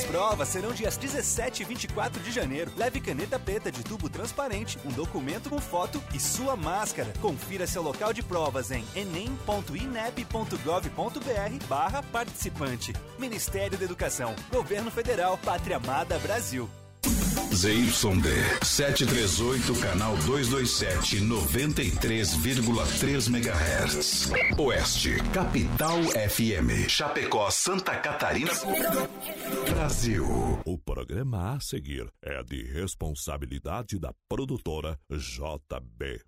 As provas serão dias 17 e 24 de janeiro. Leve caneta preta de tubo transparente, um documento com foto e sua máscara. Confira seu local de provas em enem.inep.gov.br barra participante. Ministério da Educação. Governo Federal. Pátria Amada Brasil. ZYD 738, canal 227, 93,3 MHz. Oeste, Capital FM. Chapecó, Santa Catarina. Brasil. O programa a seguir é de responsabilidade da produtora JB.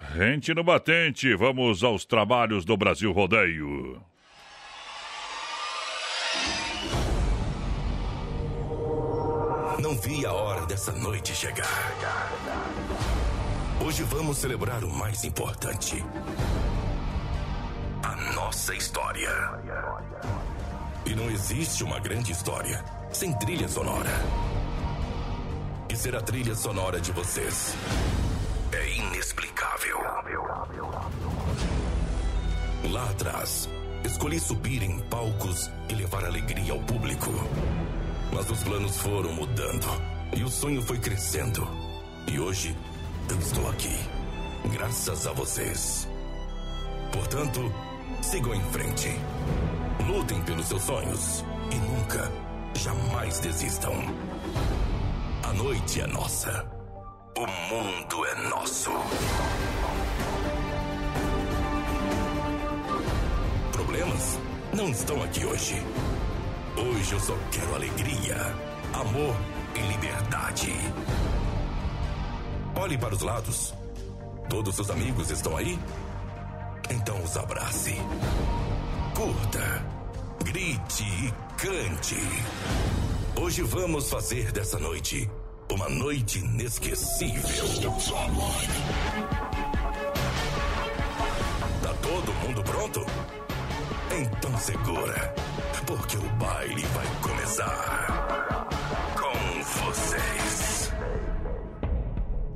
Rente no batente, vamos aos trabalhos do Brasil Rodeio. Não vi a hora dessa noite chegar. Hoje vamos celebrar o mais importante: a nossa história. E não existe uma grande história sem trilha sonora. E ser a trilha sonora de vocês é inexplicável. Lá atrás, escolhi subir em palcos e levar alegria ao público. Mas os planos foram mudando e o sonho foi crescendo. E hoje eu estou aqui, graças a vocês. Portanto, sigam em frente. Lutem pelos seus sonhos e nunca, jamais desistam. A noite é nossa. O mundo é nosso. Problemas não estão aqui hoje. Hoje eu só quero alegria, amor e liberdade. Olhe para os lados. Todos os amigos estão aí? Então os abrace. Curta, grite e cante. Hoje vamos fazer dessa noite uma noite inesquecível. Tá todo mundo pronto? Então segura, porque o baile vai começar com vocês.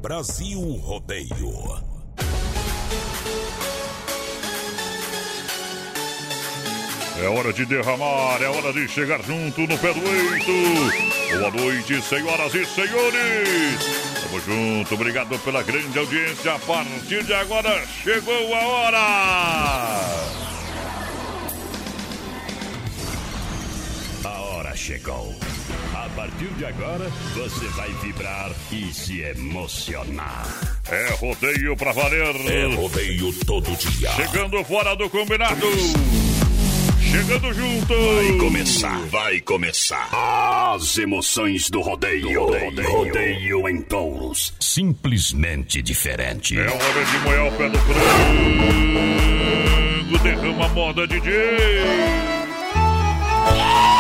Brasil Rodeio. É hora de derramar, é hora de chegar junto no pé do eito. Boa noite, senhoras e senhores. Tamo junto, obrigado pela grande audiência. A partir de agora chegou a hora. Hora chegou. A partir de agora, você vai vibrar e se emocionar. É rodeio pra valer. É rodeio todo dia. Chegando fora do combinado. Chegando junto. Vai começar, vai começar. As emoções do rodeio. Rodeio, rodeio em touros. Simplesmente diferente. É hora de molhar o pé do frango. Derrama a moda, DJ. Tem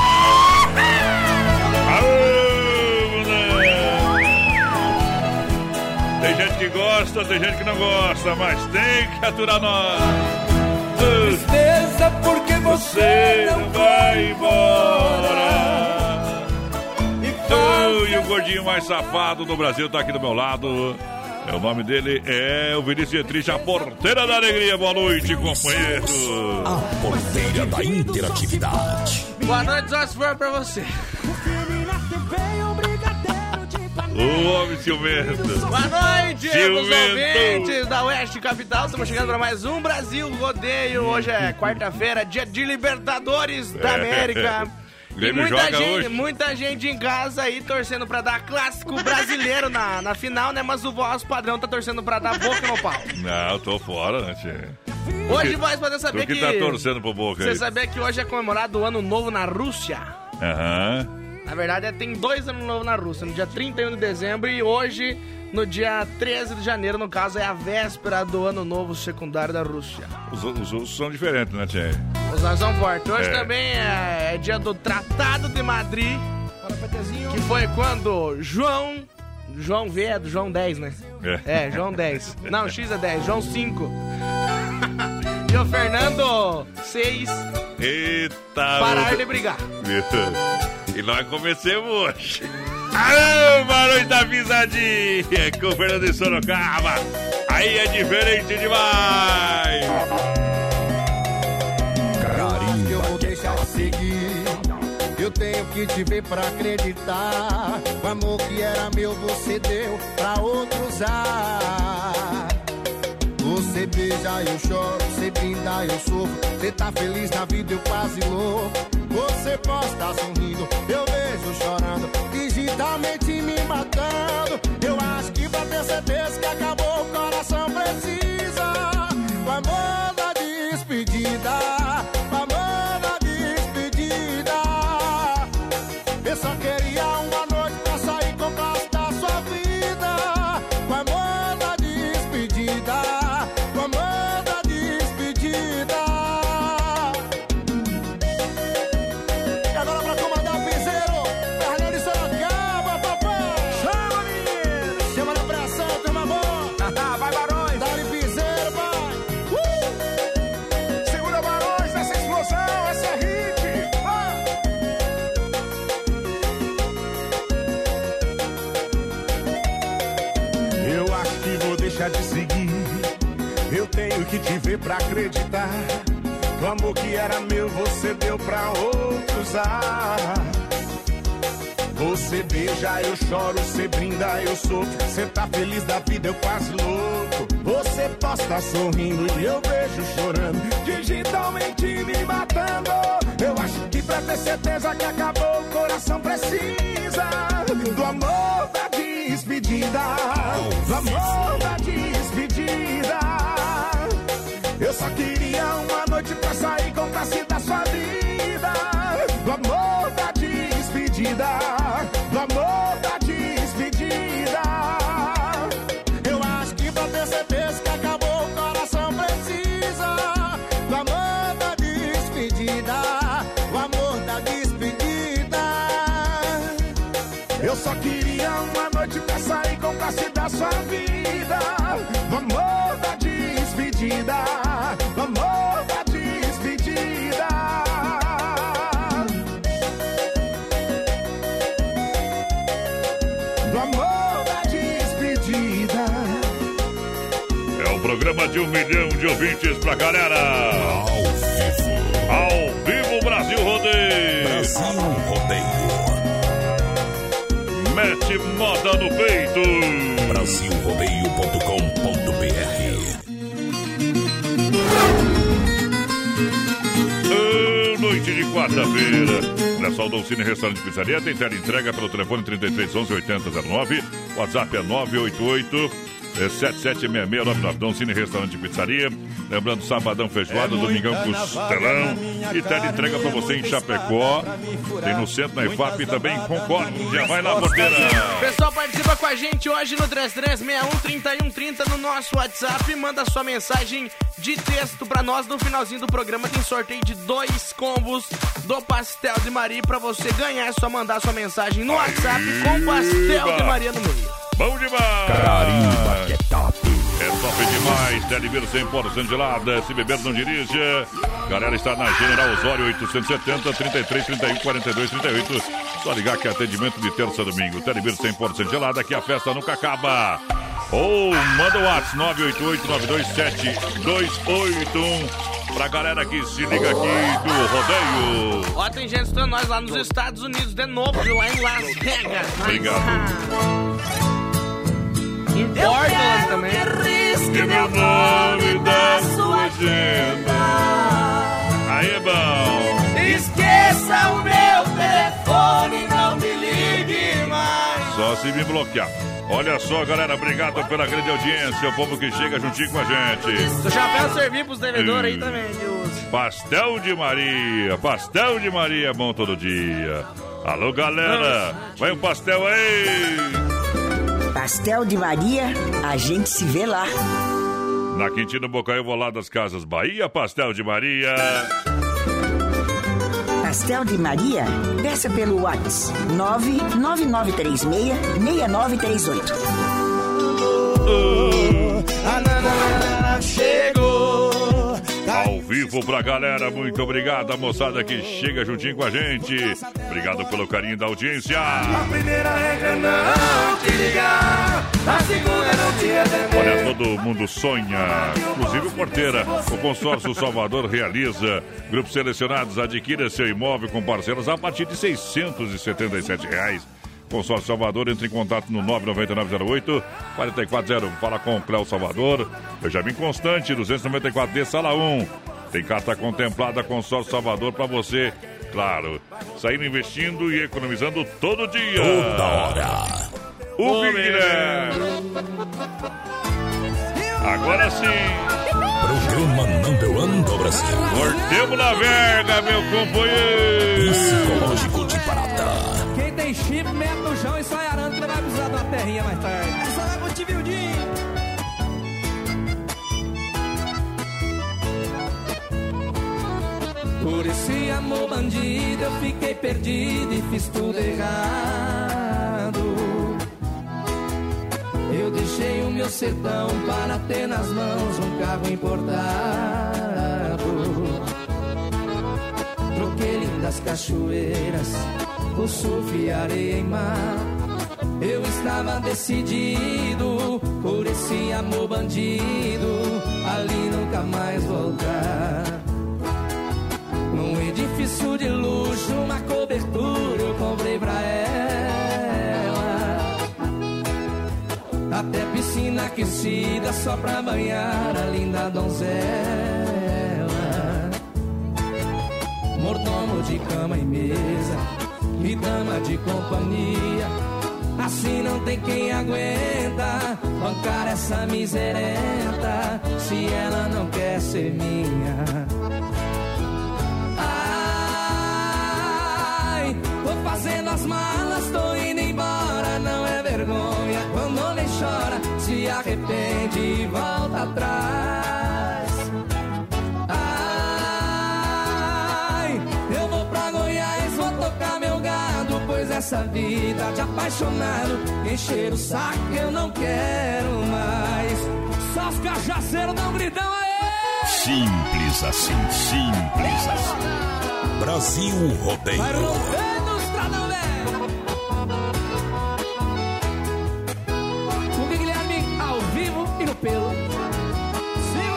que gosta, tem gente que não gosta, mas tem que aturar nós. Tristeza porque você não vai embora. Oh, e o gordinho mais safado do Brasil tá aqui do meu lado. É, o nome dele é o Vinícius Dietrich, a porteira da alegria. Boa noite, companheiro. A porteira da interatividade. Boa noite, só se for pra você. O homem ciumento. Boa noite, os Ciumento. ouvintes da Oeste Capital. Estamos chegando para mais um Brasil Rodeio. Hoje é quarta-feira, dia de Libertadores da É. América. E Grêmio muita joga gente, hoje. muita gente em casa aí torcendo pra dar clássico brasileiro na, na final, né? Mas o voz padrão tá torcendo pra dar boca no pau. Não, eu tô fora, né, tchê? Hoje vai poder saber Tu que que. tá torcendo pro Boca Você aí. sabia que hoje é comemorado o Ano Novo na Rússia? Aham. Na verdade, é, tem dois anos novos na Rússia, no dia 31 de dezembro e hoje, no dia 13 de janeiro, no caso, é a véspera do ano novo secundário da Rússia. Os, os outros são diferentes, né, tchê? Os nós são fortes. Hoje É. também é, é dia do Tratado de Madrid, que foi quando João... João V é do João 10, né? É. É, João 10. Não, X é 10, João 5. e o Fernando 6 Eita! parar de brigar. E nós começamos hoje. Alô, barulho da pisadinha com o Fernando de Sorocaba. Aí é diferente demais. que eu vou deixar de seguir. Eu tenho que te ver pra acreditar. O amor que era meu, você deu pra outro usar. Você beija, eu choro, você brinda, eu sofro. Você tá feliz na vida, eu quase louco. Você posta sorrindo, eu vejo chorando. Digitalmente me matando. Eu acho que pra ter certeza que acabou, o coração precisa. O amor pra acreditar. O amor que era meu, você deu pra outros usar. Você beija, eu choro, você brinda, eu sofro. Você tá feliz da vida, eu quase louco. Você posta sorrindo e eu vejo chorando. Digitalmente me matando. Eu acho que pra ter certeza que acabou, o coração precisa do amor da despedida. Do amor da só queria uma noite pra sair com classe da sua vida. Do amor da despedida. Do amor da despedida. Eu acho que pra ter certeza que acabou, o coração precisa do amor da despedida. O amor da despedida. Eu só queria uma noite pra sair com classe da sua vida. Do amor da despedida. Programa de um milhão de ouvintes pra galera. Ao vivo. Ao vivo, Brasil Rodeio. Brasil Rodeio. Mete moda no peito. Brasilrodeio.com.br Noite de quarta-feira. Olha só, o Dolcine Restaurante Pizzaria tem tela entrega pelo telefone 3311 8009. WhatsApp é 988 776699 Dolcine Restaurante e Pizzaria. Lembrando, sabadão feijoada, domingão costelão. E tela entrega pra você em Chapecó. Tem no centro, na IFAP e também em Concórdia. Vai lá, porteira. Pessoal, participa com a gente hoje no 3361-3130 no nosso WhatsApp. Manda sua mensagem de texto pra nós. No finalzinho do programa tem sorteio de dois combos do Pastel de Maria pra você ganhar. É só mandar sua mensagem no WhatsApp com Pastel de Maria no meio. Bom demais! Carimba que é top. É top demais, Televir 100% gelada, se beber não dirija. Galera está na General Osório 870 33 31 42 38. Só ligar que é atendimento de terça a domingo. Televir 100% gelada, que a festa nunca acaba. Ou manda o WhatsApp 988-927-281 pra galera que se liga aqui do rodeio. Ó, tem gente escutando nós lá nos Estados Unidos de novo, viu? lá em Las Vegas. Obrigado. Em Portland também. E meu nome da sua agenda. Aí é bom. Esqueça o meu telefone, não me ligue mais. Só se me bloquear. Olha só, galera, obrigado pela grande audiência, o povo que chega juntinho com a gente. Seu chapéu servir pros devedores aí também, viu? Pastel de Maria, pastel de Maria é bom todo dia. Alô, galera, vai um pastel aí. Pastel de Maria, a gente se vê lá. Na Quintino Bocaiúva, lá das Casas Bahia, pastel de Maria. Pastel de Maria, peça pelo WhatsApp 99936-6938. A nanana chegou. Ao vivo pra galera. Muito obrigado, a moçada que chega juntinho com a gente. Obrigado pelo carinho da audiência. A primeira regra é todo mundo sonha, inclusive o Porteira. O consórcio Salvador realiza. Grupos selecionados adquira seu imóvel com parcelas a partir de 677 reais. Consórcio Salvador, entre em contato no 99908 4400. Fala com o Cléo Salvador. Benjamin Constante, 294D, sala 1. Tem carta contemplada Consórcio Salvador para você. Claro, saindo investindo e economizando todo dia. Toda hora. O Big Guilherme. Agora sim. Programa Number One do Brasil. Cortemos na verga, meu companheiro. Psicológico de Parada. Quem tem chip, mete no chão e sai arando que ele vai precisar de uma terrinha mais tarde. Essa vai pro Tivildinho. Por esse amor bandido eu fiquei perdido e fiz tudo errado. Eu deixei o meu sertão para ter nas mãos um carro importado. Troquei lindas cachoeiras por surf e areia em mar. Eu estava decidido por esse amor bandido, ali nunca mais voltar. Num edifício de luxo, uma cobertura eu comprei aquecida só pra banhar a linda donzela. Mordomo de cama e mesa, e dama de companhia. Assim não tem quem aguenta bancar essa miserenta se ela não quer ser minha. Ai, tô fazendo as malas, tô indo embora. Não é vergonha se arrepende e volta atrás. Ai, eu vou pra Goiás, vou tocar meu gado, pois essa vida de apaixonado, encher o saco eu não quero mais. Só os cajaceiros dão gritão aí! Simples assim, simples assim. Brasil Rodeio. Vivo e no pelo. Sim.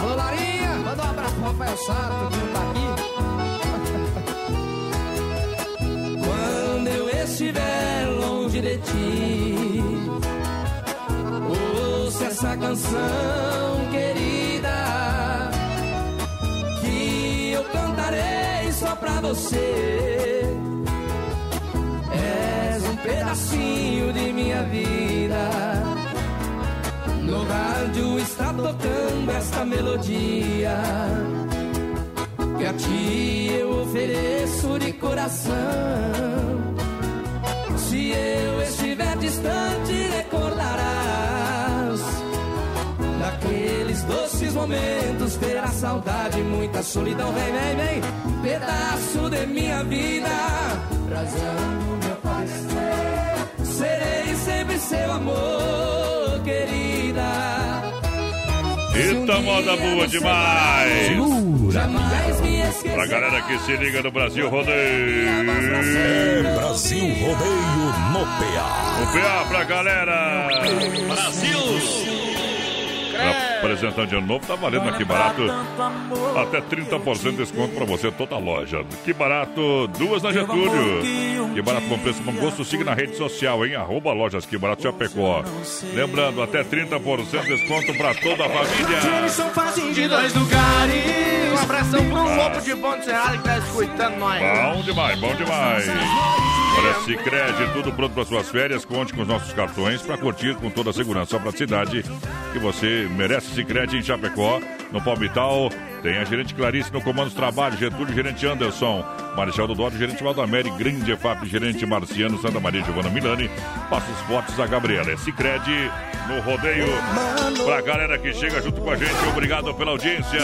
Alô, Larinha. Manda um abraço pro Rafael Sato, que não tá aqui. Quando eu estiver longe de ti, ouça essa canção querida que eu cantarei só pra você. És um pedacinho de minha vida. No rádio está tocando esta melodia que a ti eu ofereço de coração. Se eu estiver distante, recordarás daqueles doces momentos. Terá saudade, muita solidão. Vem, vem, vem, pedaço de minha vida, razão meu parecer. Serei sempre seu amor, querida. Eita, moda boa demais! Pra galera que se liga no Brasil Rodeio. Brasil Rodeio no PA. O PA pra galera. Brasil. Apresentando de novo, tá valendo aqui barato. Até 30% de desconto pra você, toda a loja. Que barato, duas na Getúlio. Que barato, bom preço, bom gosto. Siga na rede social, hein? Arroba lojas Que Barato Chapecó. Lembrando, até 30% de desconto pra toda a família. De dois lugares. Um abração pro Lobo de Bom Cerrado que tá escutando nós. Bom demais, bom demais. Olha, Cicred, tudo pronto para suas férias. Conte com os nossos cartões para curtir com toda a segurança para a cidade que você merece. Cicred em Chapecó, no Palmital. Tem a gerente Clarice no comando dos trabalhos, Getúlio, gerente Anderson, Marechal do Dório, gerente Valdamere, Grande EFAP, gerente Marciano, Santa Maria Giovana Milani. Passa os votos a Gabriela. É Cicred no rodeio. Pra galera que chega junto com a gente, obrigado pela audiência.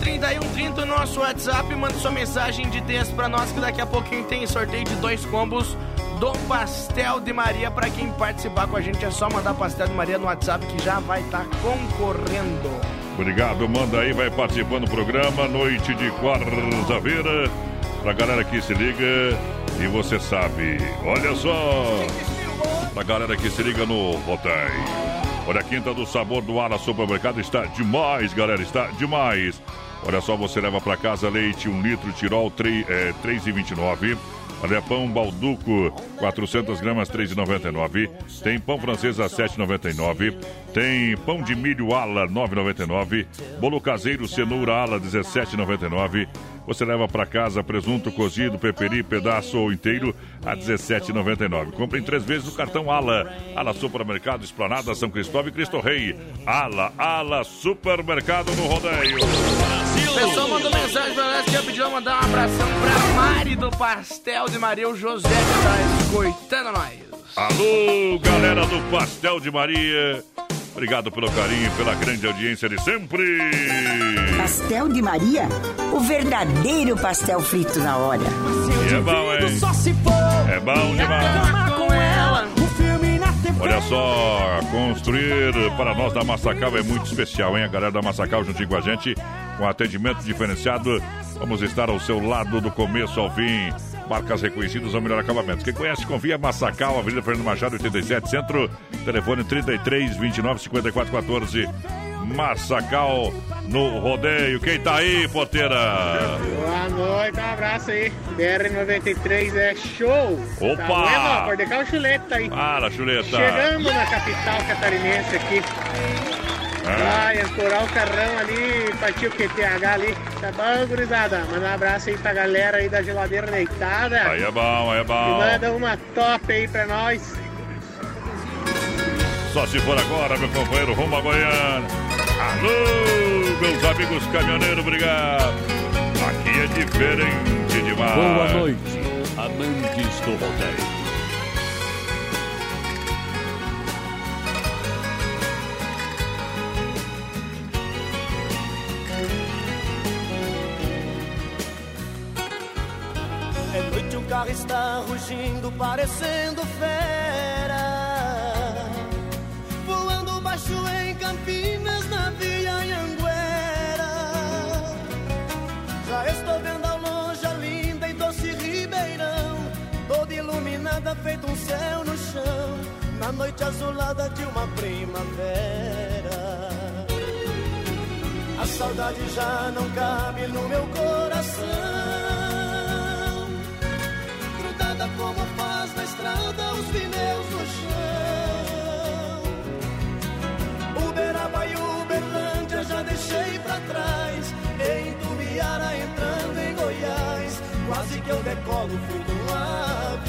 3361-3130 no nosso WhatsApp. Manda sua mensagem de texto pra nós que daqui a pouquinho tem sorteio de dois combos do Pastel de Maria. Pra quem participar com a gente é só mandar Pastel de Maria no WhatsApp que já vai estar concorrendo. Obrigado, manda aí, vai participando do programa. Noite de quarta-feira. Pra galera que se liga. E você sabe, olha só. Pra galera que se liga no roteio. Olha, a quinta do sabor do Ala Supermercado está demais, galera, está demais. Olha só, você leva para casa leite, 1 um litro, tirol, 3, é, 3,29. Olha, pão balduco, 400 gramas, 3,99. Tem pão francês a 7,99. Tem pão de milho ala, 9,99. Bolo caseiro, cenoura ala, 17,99. Você leva para casa presunto cozido, peperi, pedaço ou inteiro a 17,99. Compre em três vezes o cartão Ala. Ala Supermercado, Esplanada, São Cristóvão e Cristo Rei. Ala, Ala Supermercado no rodeio. O pessoal mandou mensagem pra nós que eu pedi mandar um abração pra Mari do Pastel de Maria, o José que tá escoitando nós. Alô, galera do Pastel de Maria. Obrigado pelo carinho e pela grande audiência de sempre. Pastel de Maria, o verdadeiro pastel frito na hora. E é bom, hein? É bom demais. Olha só, construir para nós da Massacal é muito especial, hein? A galera da Massacal juntinho com a gente, com atendimento diferenciado. Vamos estar ao seu lado do começo ao fim. Marcas reconhecidas ao melhor acabamento. Quem conhece, confia Massacal, Avenida Fernando Machado, 87, Centro. Telefone 33 29 54 14. Massacal no rodeio. Quem tá aí, porteira? Boa noite, um abraço aí. BR-93 é show. Opa! Tá bueno? O chuleta aí. Fala, chuleta. Chegamos na capital catarinense aqui. Ah. Vai ancorar o carrão ali, partiu o QTH ali. Tá bom, gurizada? Manda um abraço aí pra galera aí da geladeira deitada. Aí é bom, aí é E bom. manda uma top aí pra nós. Só se for agora, meu companheiro, rumo a Goiânia. Alô, meus amigos caminhoneiros, obrigado. Aqui é diferente demais. Boa noite, amantes do rodeio. É noite, o carro está rugindo, parecendo fera. Noite azulada de uma primavera. A saudade já não cabe no meu coração grudada como faz na estrada os pneus no chão. Uberaba e Uberlândia já deixei pra trás. Em Tubiara entrando em Goiás, quase que eu decolo fui num avião.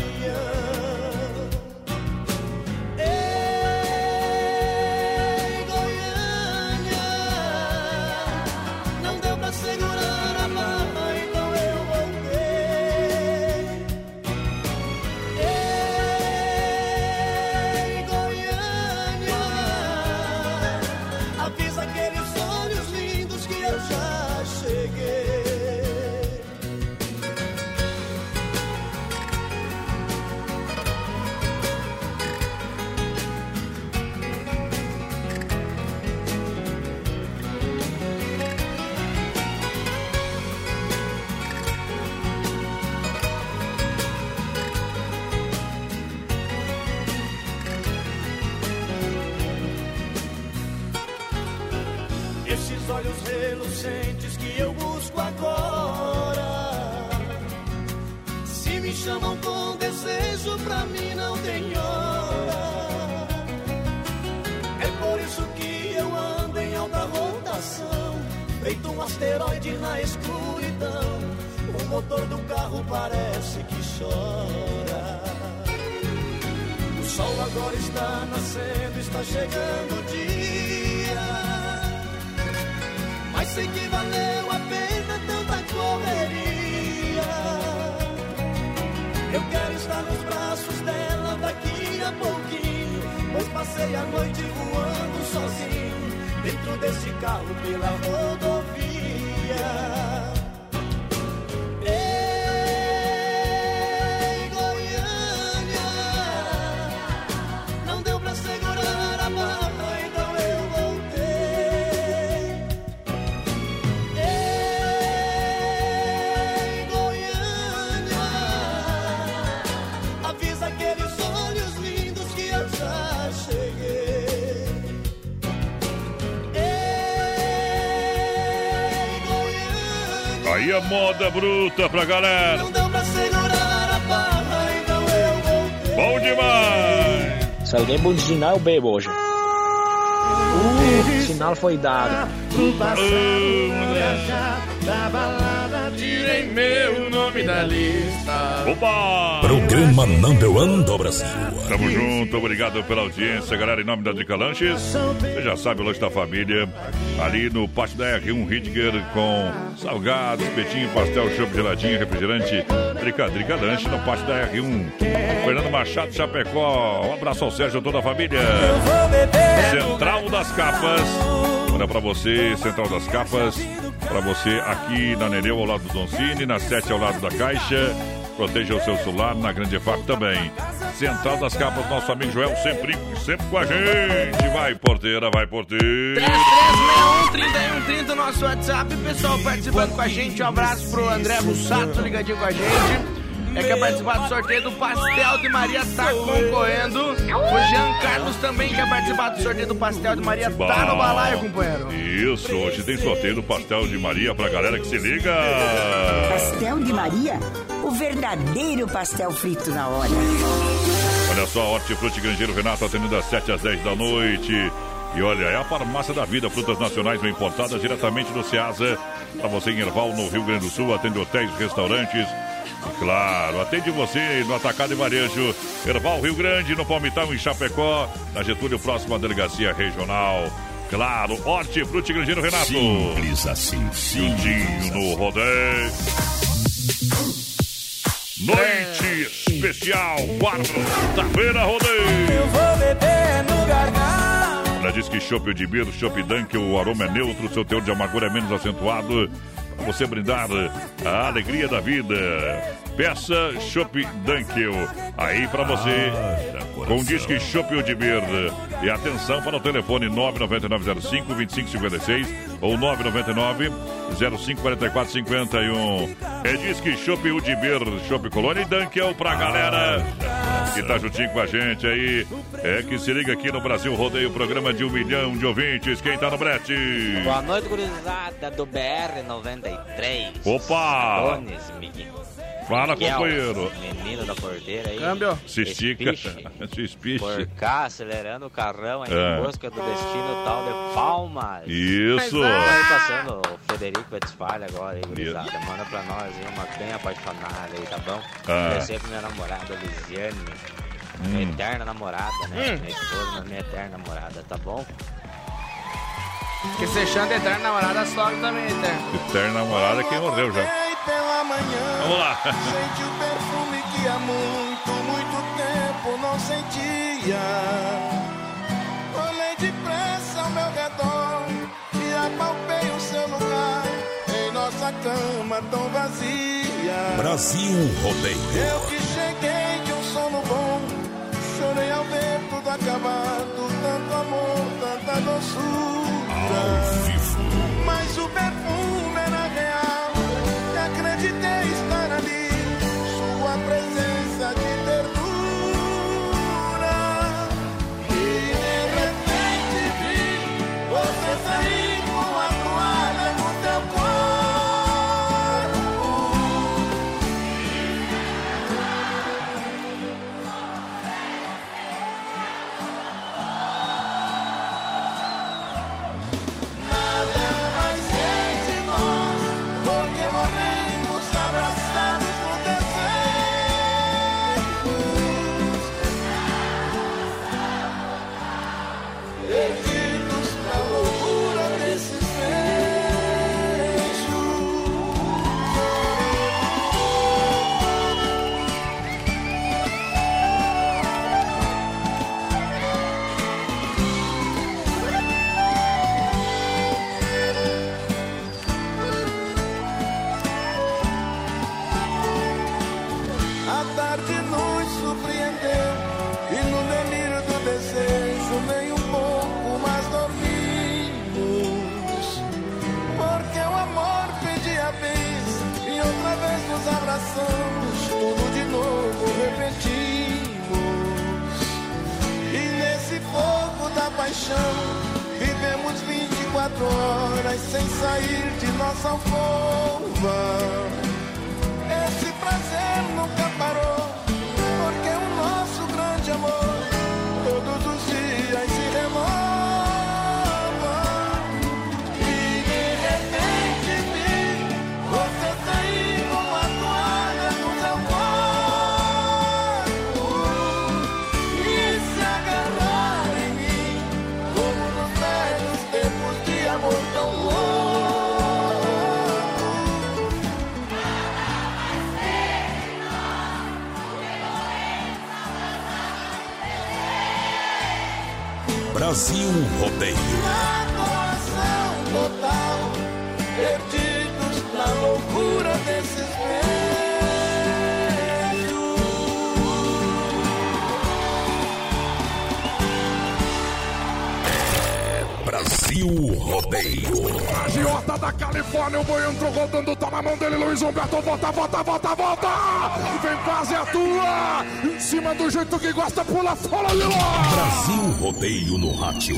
Escuridão. O motor do carro parece que chora. O sol agora está nascendo, está chegando o dia. Mas sei que valeu a pena tanta correria. Eu quero estar nos braços dela daqui a pouquinho. Pois passei a noite voando sozinho. Dentro desse carro pela rodovia. Ei, Moda bruta pra galera. Não deu pra segurar a barra, então eu voltei. Bom demais! Se alguém buzinar, eu bebo hoje. O sinal foi dado. Do passado, da balada, tirei meu nome da lista. Opa! Programa Number One do Brasil. Tamo junto, obrigado pela audiência, galera. Em nome da Dica Lanches, você já sabe, o Lanche da Família, ali no Pátio da R1 Ritger, com salgados, espetinho, pastel, chopp, geladinho, refrigerante, Drica, Drica Lanche, no Pátio da R1. Fernando Machado, Chapecó, um abraço ao Sérgio e toda a família. Central das Capas, olha pra você, Central das Capas, pra você aqui na Nereu, ao lado do Zoncini, na 7 ao lado da Caixa. Proteja o seu celular na Grande EFAP também. Central das Capas, nosso amigo Joel, sempre, sempre com a gente. Vai, porteira, vai, porteira. 3130 nosso WhatsApp, pessoal participando com a gente. Um abraço pro André Bussato ligadinho com a gente. É quer participar do sorteio do Pastel de Maria, tá concorrendo. O Jean Carlos também quer participar do sorteio do Pastel de Maria, tá no balaio, companheiro. Isso, hoje tem sorteio do pastel de Maria pra galera que se liga. Pastel de Maria, o verdadeiro pastel frito na hora. Olha só, Hortifruti Grangeiro Renato atendendo às 7 às 10 da noite. E olha, é a farmácia da vida, frutas nacionais bem importadas diretamente do Ceasa. Para você em Erval, no Rio Grande do Sul, atende hotéis, restaurantes. Claro, atende você no Atacado e Varejo. Erval, Rio Grande, no Palmital, em Chapecó. Na Getúlio, próximo à Delegacia Regional. Claro, Hortifruti Grangeiro Renato. Simples assim, Juntinho no rodeio. Noite especial, quarta-feira, rodeio. Eu vou beber no gargalo. Olha, diz que Chopp de Beer, Chopp Dunk, o aroma é neutro, seu teor de amargura é menos acentuado. Você brindar a alegria da vida. Peça Chopp Dunkel. Aí para você, com disque Chopp de Beer. E atenção para o telefone 99905-2556 ou 999 054451. É disque Chopp Udibir, Chopp Colônia e Dunkel pra galera que tá juntinho com a gente aí. É que se liga aqui no Brasil Rodeio, programa de um milhão de ouvintes. Quem tá no brete? Boa noite, gurizada do BR-93. Opa! Dones, Miguel. Fala, Miguel, companheiro. Menino da porteira aí. Câmbio. Se estica. Se espiche. Por cá, acelerando o carrão aí É. em busca do destino tal de Palmas. Isso. Aí passando o Federico Westphal agora aí, gurizada. Manda pra nós aí uma bem apaixonada aí, tá bom? Ah. Agradecer pra minha namorada Lisiane. Minha Hum. eterna namorada, né? Hum. Minha esposa, minha eterna namorada, tá bom? Que você chama de eterna namorada, sogra também, eterno. Eterna namorada quem morreu já. Vamos lá. Sente o perfume que há muito, muito tempo não sentia. Olhei depressa ao meu redor e apalpei o seu lugar em nossa cama tão vazia. Brasil Rodeio. Eu que cheguei de um sono bom, chorei ao ver tudo acabado, tanto amor, tanta doçura. Mas o perfume era real, e acreditei sua chão. Vivemos 24 horas sem sair de nossa alcova. Brasil Rodeio. Brasil Rodeio. Agiota da Califórnia, o boi entrou rodando, tá na mão dele, Luiz Humberto, volta, volta, volta, volta! Vem fazer a tua! Em cima do jeito que gosta, pula fora de! Brasil Rodeio no rádio.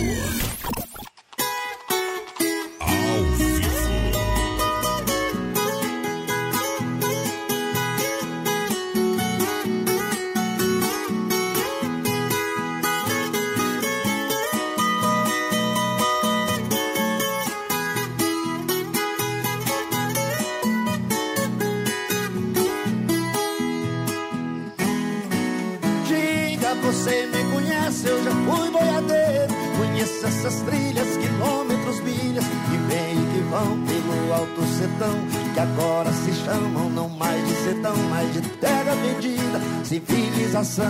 coração.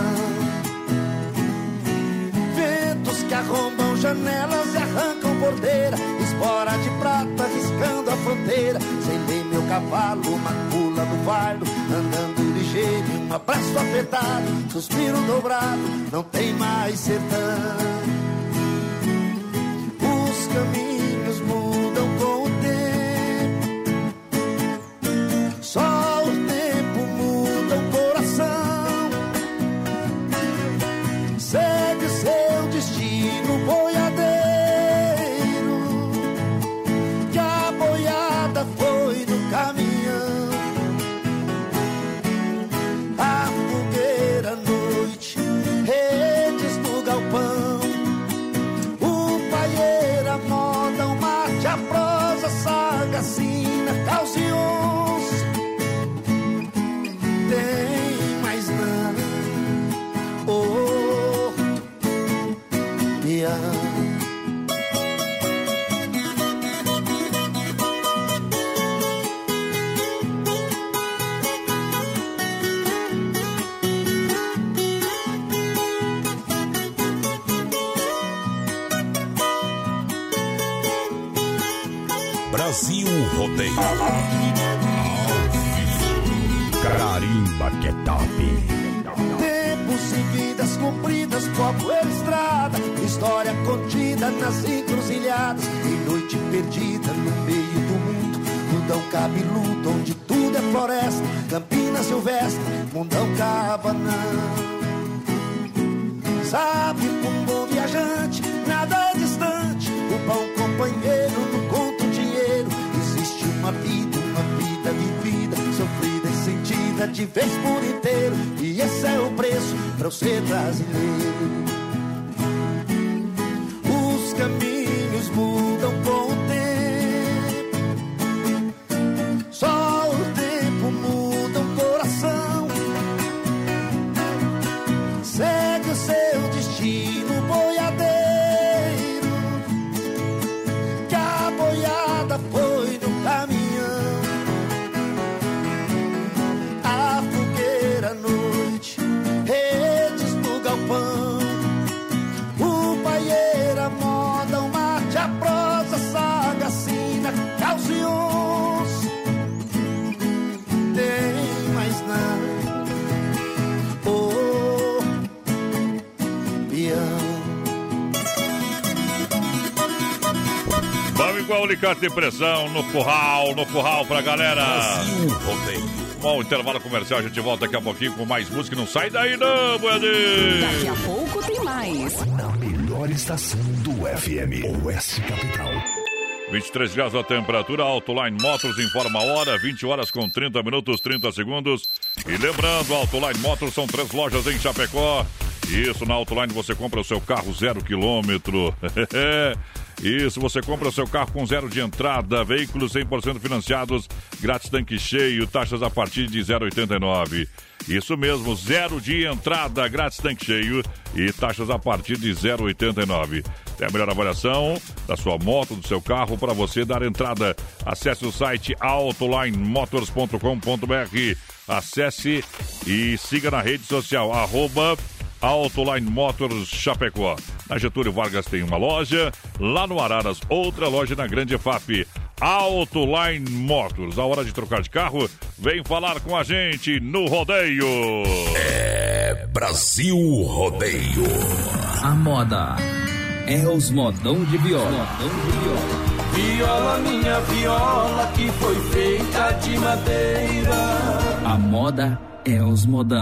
Ventos que arrombam janelas e arrancam porteira, espora de prata riscando a fronteira. Sem lei meu cavalo, uma pula no vale andando ligeiro, um abraço apertado, suspiro dobrado, não tem mais sertão. Policar de pressão no curral, no curral pra galera. Bom, intervalo comercial, a gente volta daqui a pouquinho com mais música. Não sai daí não, Boiadinho! Daqui a pouco tem mais. Na melhor estação do FM, Oeste Capital. 23 graus a temperatura, Autoline Motors informa a hora, 20 horas com 30 minutos, 30 segundos. E lembrando, Autoline Motors são três lojas em Chapecó. Isso, na Autoline você compra o seu carro zero quilômetro. É, é, é. Isso, você compra seu carro com zero de entrada, veículos 100% financiados, grátis tanque cheio, taxas a partir de 0,89. Isso mesmo, zero de entrada, grátis tanque cheio e taxas a partir de 0,89. Tem a melhor avaliação da sua moto, do seu carro, para você dar entrada. Acesse o site autolinemotors.com.br. Acesse e siga na rede social, arroba Autoline Motors Chapecó. Na Getúlio Vargas tem uma loja, lá no Araras outra loja na Grande FAP. Autoline Motors. A hora de trocar de carro, vem falar com a gente no rodeio. É Brasil Rodeio. A moda é os modão de viola. Modão de viola. Viola, minha viola, que foi feita de madeira. A moda é os modão.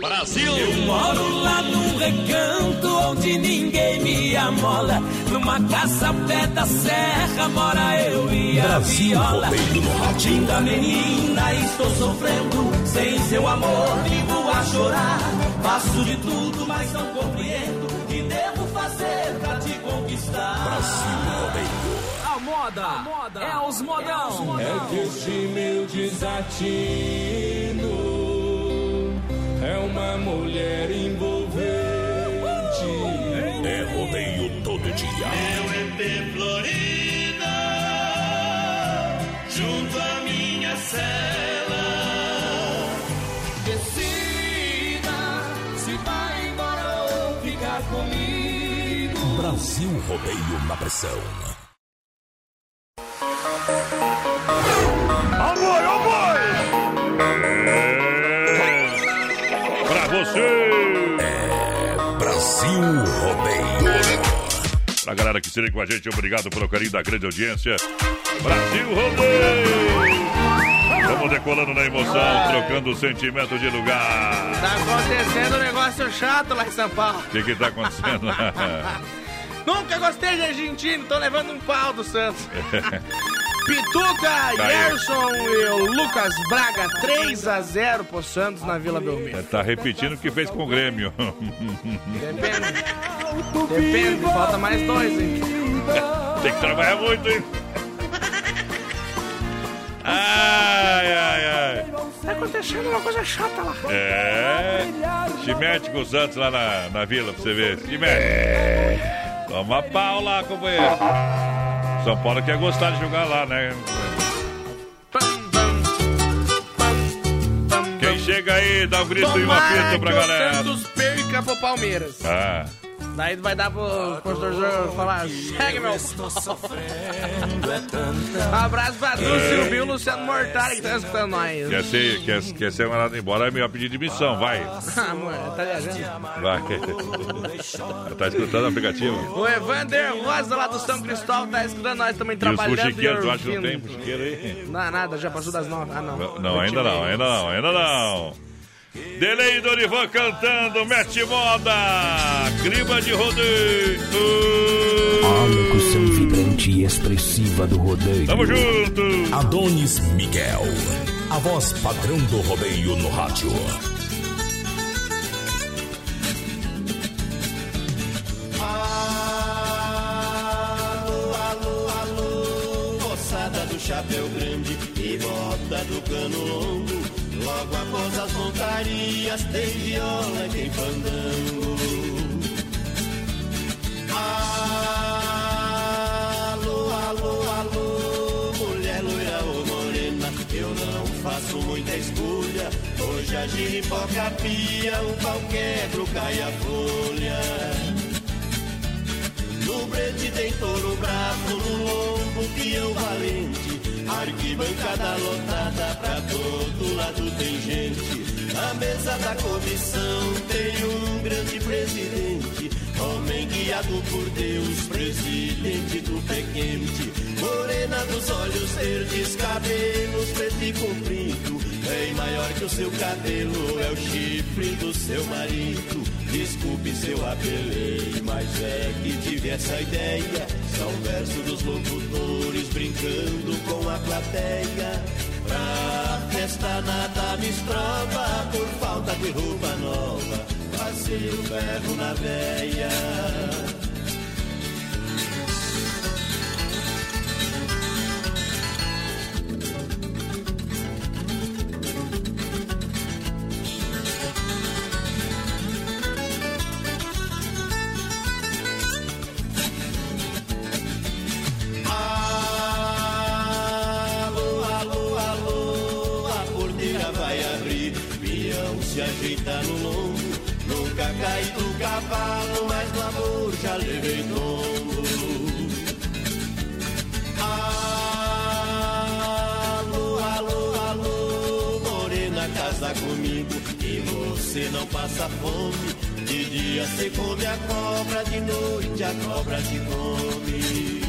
Brasil! Eu moro lá no recanto onde ninguém me amola. Numa casa pé da serra mora eu e a Brasil viola. rádio. Linda menina, estou sofrendo. Sem seu amor, vivo a chorar. Faço de tudo, mas não compreendo. O que devo fazer pra te conquistar? Brasil Rodeio. A moda, é os modão. É que este meu desatino é uma mulher envolvente. É rodeio todo dia. Meu EP Florida, junto à minha cela. Decida se vai embora ou ficar comigo. Brasil Rodeio na pressão. Galera que se liga com a gente, obrigado pelo carinho da grande audiência. Brasil Rodeio! Vamos decolando na emoção, trocando o sentimento de lugar. Tá acontecendo um negócio chato lá em São Paulo. O que que tá acontecendo? Nunca gostei de argentino, tô levando um pau do Santos. Pituca, aí. Gerson e o Lucas Braga, 3 a 0 pro Santos na Vila Belmiro. tá repetindo o que fez com o Grêmio. Depende. Depende, falta mais dois, hein? Tem que trabalhar muito, hein? Ai, ai, ai. Tá acontecendo uma coisa chata lá. É. Se mete com o Santos lá na, na vila pra você ver. Se mete. Toma pau lá, companheiro. São Paulo quer gostar de jogar lá, né? Quem chega aí, dá um grito e um Tomara apito pra que galera. o Santos perca pro Palmeiras. Ah. Daí vai dar pro torcedor falar, segue meu abraço pra Dulce e o Bill Luciano Mortari que tá escutando nós. Quer ser, quer, quer ser mandado embora, é melhor pedir demissão, vai. Ah, Amor, tá viajando. Vai. tá escutando o aplicativo? O Evander Rosa lá do São Cristóvão tá escutando nós também E os trabalhando. fuxiqueiros, tu acha que não tem fuxiqueiro aí? Não, nada, já passou das nove. Ah, não. Não, não, ainda não, ainda não, ainda não. Delay Dorivan cantando, mete moda, clima de rodeio. A locução vibrante e expressiva do rodeio. Tamo junto. Adonis Miguel. A voz padrão do rodeio no rádio. Alô, alô, alô, moçada do chapéu grande e bota do cano longo. Logo após as montarias tem viola e tem fandango. Alô, alô, alô, mulher loira ou morena, eu não faço muita escolha. Hoje a giripoca pia, um pau quebra, o cai a folha. No brete tem touro bravo, no lombo peão valente. Arquibancada lotada, pra todo lado tem gente. Na mesa da comissão tem um grande presidente. Homem guiado por Deus, presidente do pé quente. Morena dos olhos verdes, cabelos preto e comprido. Bem maior que o seu cabelo, é o chifre do seu marido. Desculpe se eu apelei, mas é que tive essa ideia. São versos dos locutores brincando com a plateia. Pra festa nada me estrova, por falta de roupa nova. Passei o ferro na veia. Você não passa fome. De dia você come a cobra, de noite a cobra te come.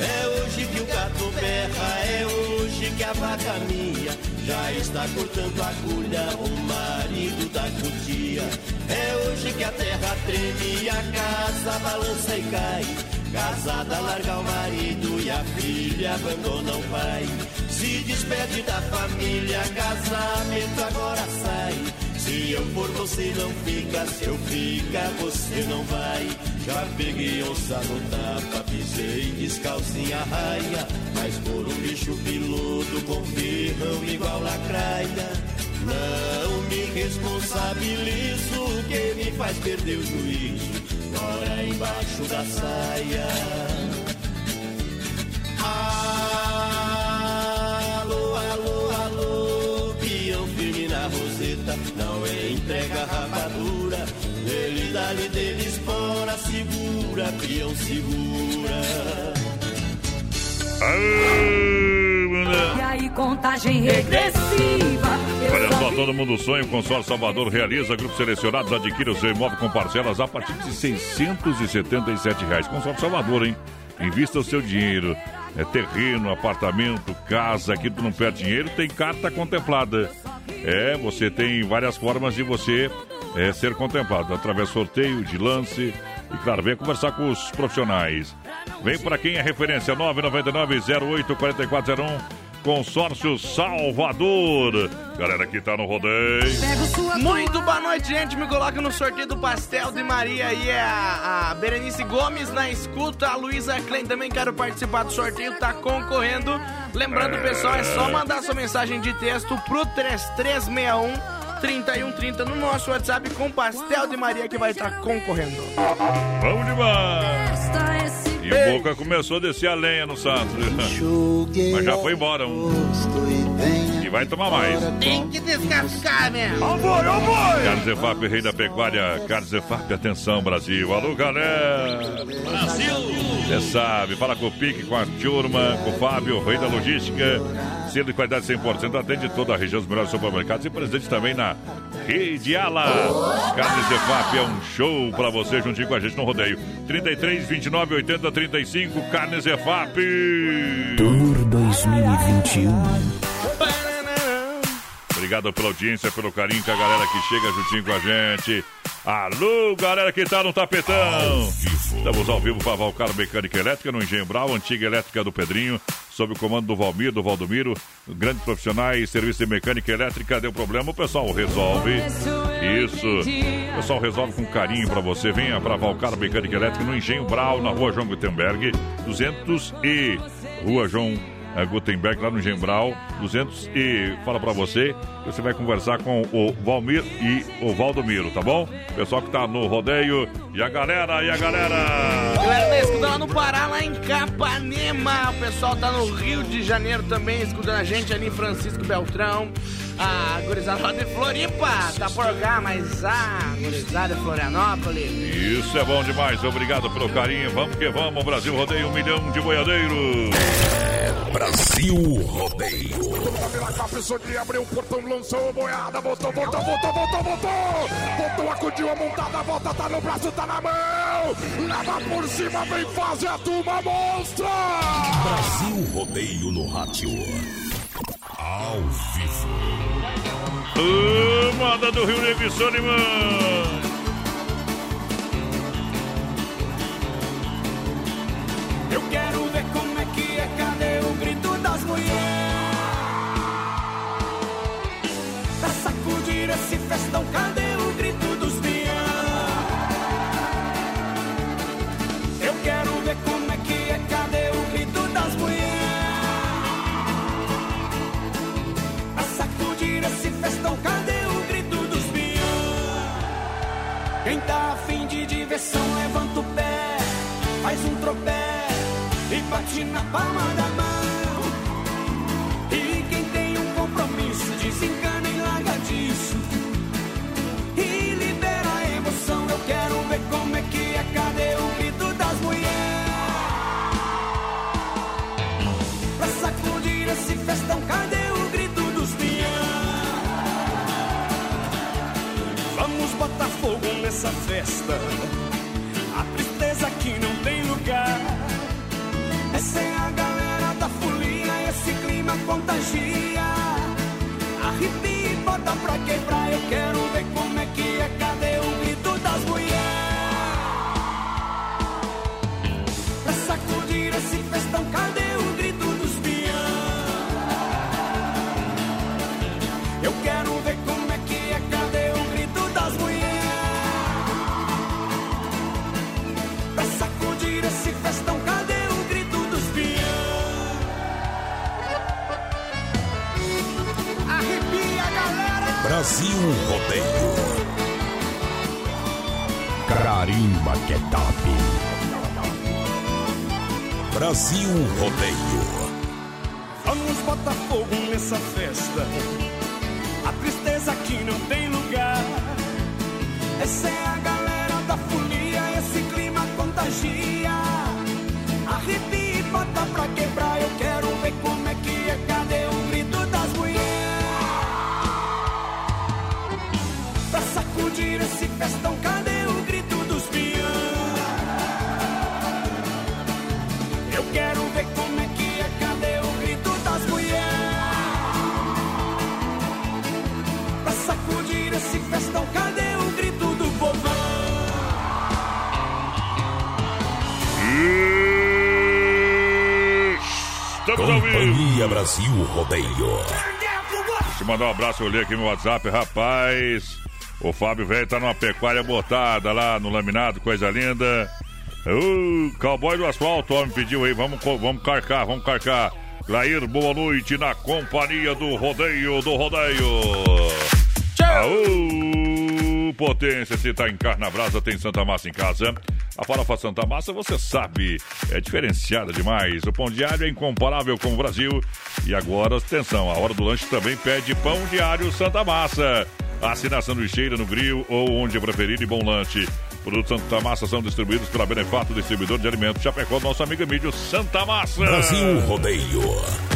É hoje que o gato berra, é hoje que a vaca minha já está cortando a agulha, o marido da cutia. É hoje que a terra treme a casa balança e cai. Casada larga o marido e a filha abandona o pai. Se despede da família, casamento agora sai. Se eu for, você não fica. Se eu ficar, você não vai. Já peguei onça no tapa, pisei descalcinha raia. Mas por um bicho piloto com ferrão igual lacraia. Não me responsabilizo, que me faz perder o juízo. Mora embaixo da saia. Alô, alô, peão firme na roseta, não é entrega rapadura. Ele dali dele espora, segura, peão segura. E aí, contagem regressiva. Olha só todo mundo sonha, o Consórcio Salvador realiza, grupos selecionados adquire o seu imóvel com parcelas a partir de 677 reais. Consórcio Salvador, hein? Invista o seu dinheiro. É terreno, apartamento, casa, aqui tu não perde dinheiro, tem carta contemplada. É, você tem várias formas de você é, ser contemplado, através de sorteio, de lance. E claro, vem conversar com os profissionais. Vem para quem é referência, 999-08-4401. Consórcio Salvador. Galera que tá no rodeio. Muito boa noite, gente. Me coloca no sorteio do pastel de Maria. Aí é a, a Berenice Gomes na escuta. A Luísa Klein também quero participar do sorteio. Tá concorrendo. Lembrando, pessoal, é só mandar sua mensagem de texto pro 3361 3130 no nosso WhatsApp com pastel de Maria que vai estar concorrendo. Vamos demais. E o Boca começou a descer a lenha no Santos. Mas já foi embora um. E vai tomar mais. Tem que descascar, meu. Vambora, vambora! Carlos Efap, rei da pecuária. Carlos Efap, atenção, Brasil. Alô, galera! Brasil! Você sabe, fala com o Pique, com a turma, com o Fábio, rei da logística. Selo de qualidade 100%, atende toda a região dos melhores supermercados e presente também na Rede Ala. Carlos Efap é um show pra você juntinho com a gente no rodeio. 33, 29, 80, 35, Carnes Efap. Tour 2021. Obrigado pela audiência, pelo carinho com a galera que chega juntinho com a gente. Alô, galera que tá no tapetão. Estamos ao vivo para Valcar Mecânica Elétrica no Engenho Brau, antiga elétrica do Pedrinho, sob o comando do Valmir, do Valdomiro. Grandes profissionais, serviço de mecânica elétrica, deu problema, o pessoal resolve. Isso. O pessoal resolve com carinho para você. Venha para Valcar Mecânica Elétrica no Engenho Brau, na rua João Gutenberg, 200 e Rua João a Gutenberg, lá no Gembral, 200 e fala pra você, você vai conversar com o Valmir e o Valdomiro, tá bom? Pessoal que tá no rodeio, e a galera, e a galera! Galera tá escutando lá no Pará, lá em Capanema. O pessoal tá no Rio de Janeiro também, escutando a gente ali Francisco Beltrão. A gurizada lá de Floripa tá por cá, mas a gurizada de Florianópolis. Isso é bom demais, obrigado pelo carinho, vamos que vamos, Brasil rodeia um milhão de boiadeiros! Brasil Rodeio. Pela de abriu o portão, lançou a boiada, voltou, voltou, voltou, voltou, voltou. Voltou, acudiu a montada, volta, tá no braço, tá na mão. Leva por cima, vem fazer a turma monstra. Brasil Rodeio no rádio. Ao vivo. Tamo moda do Rio Negro e Solimão. Diversão, levanta o pé, faz um tropé e bate na palma da mão. E quem tem um compromisso, desencana e larga disso. E libera a emoção. Eu quero ver como é que é. Cadê o grito das mulheres? Pra sacudir esse festão, cadê o grito dos peão? Vamos botar fogo nessa festa. A tristeza aqui não tem lugar. Essa é a galera da folia, esse clima contagia. Arrepia e bota pra quebrar, eu quero ver como é que é. Cadê o grito das mulheres? Pra sacudir esse festão, cadê Brasil Rodeio. Carimba top. Brasil Rodeio. Vamos botar fogo nessa festa. A tristeza aqui não tem lugar. Essa é a galera da folia, esse clima contagia. Arrepia e bota pra quebrar. Eu quero ver como é que é. Cadê sacudir esse festão, cadê o grito dos peão? Eu quero ver como é que é. Cadê o grito das mulheres? Pra sacudir esse festão, cadê o grito do povão? Estamos ao vivo. Companhia Brasil Rodeio. Deixa eu mandar um abraço, eu olhei aqui no WhatsApp, rapaz. O Fábio Velho tá numa pecuária botada lá no laminado, coisa linda. O cowboy do asfalto, ó, me pediu aí, vamos, vamos carcar, vamos carcar. Clair, boa noite na companhia do rodeio, do rodeio. Aô, potência, se tá em carne brasa, tem Santa Massa em casa. A farofa Santa Massa, você sabe, é diferenciada demais. O pão diário é incomparável com o Brasil. E agora, atenção, a hora do lanche também pede pão diário Santa Massa. Assina a sanduicheira no grill ou onde preferir e bom lanche. Produtos Santa Massa são distribuídos pela Benefato Distribuidor de Alimentos. Chapecó, nosso amigo Emílio Santa Massa. Brasil Rodeio.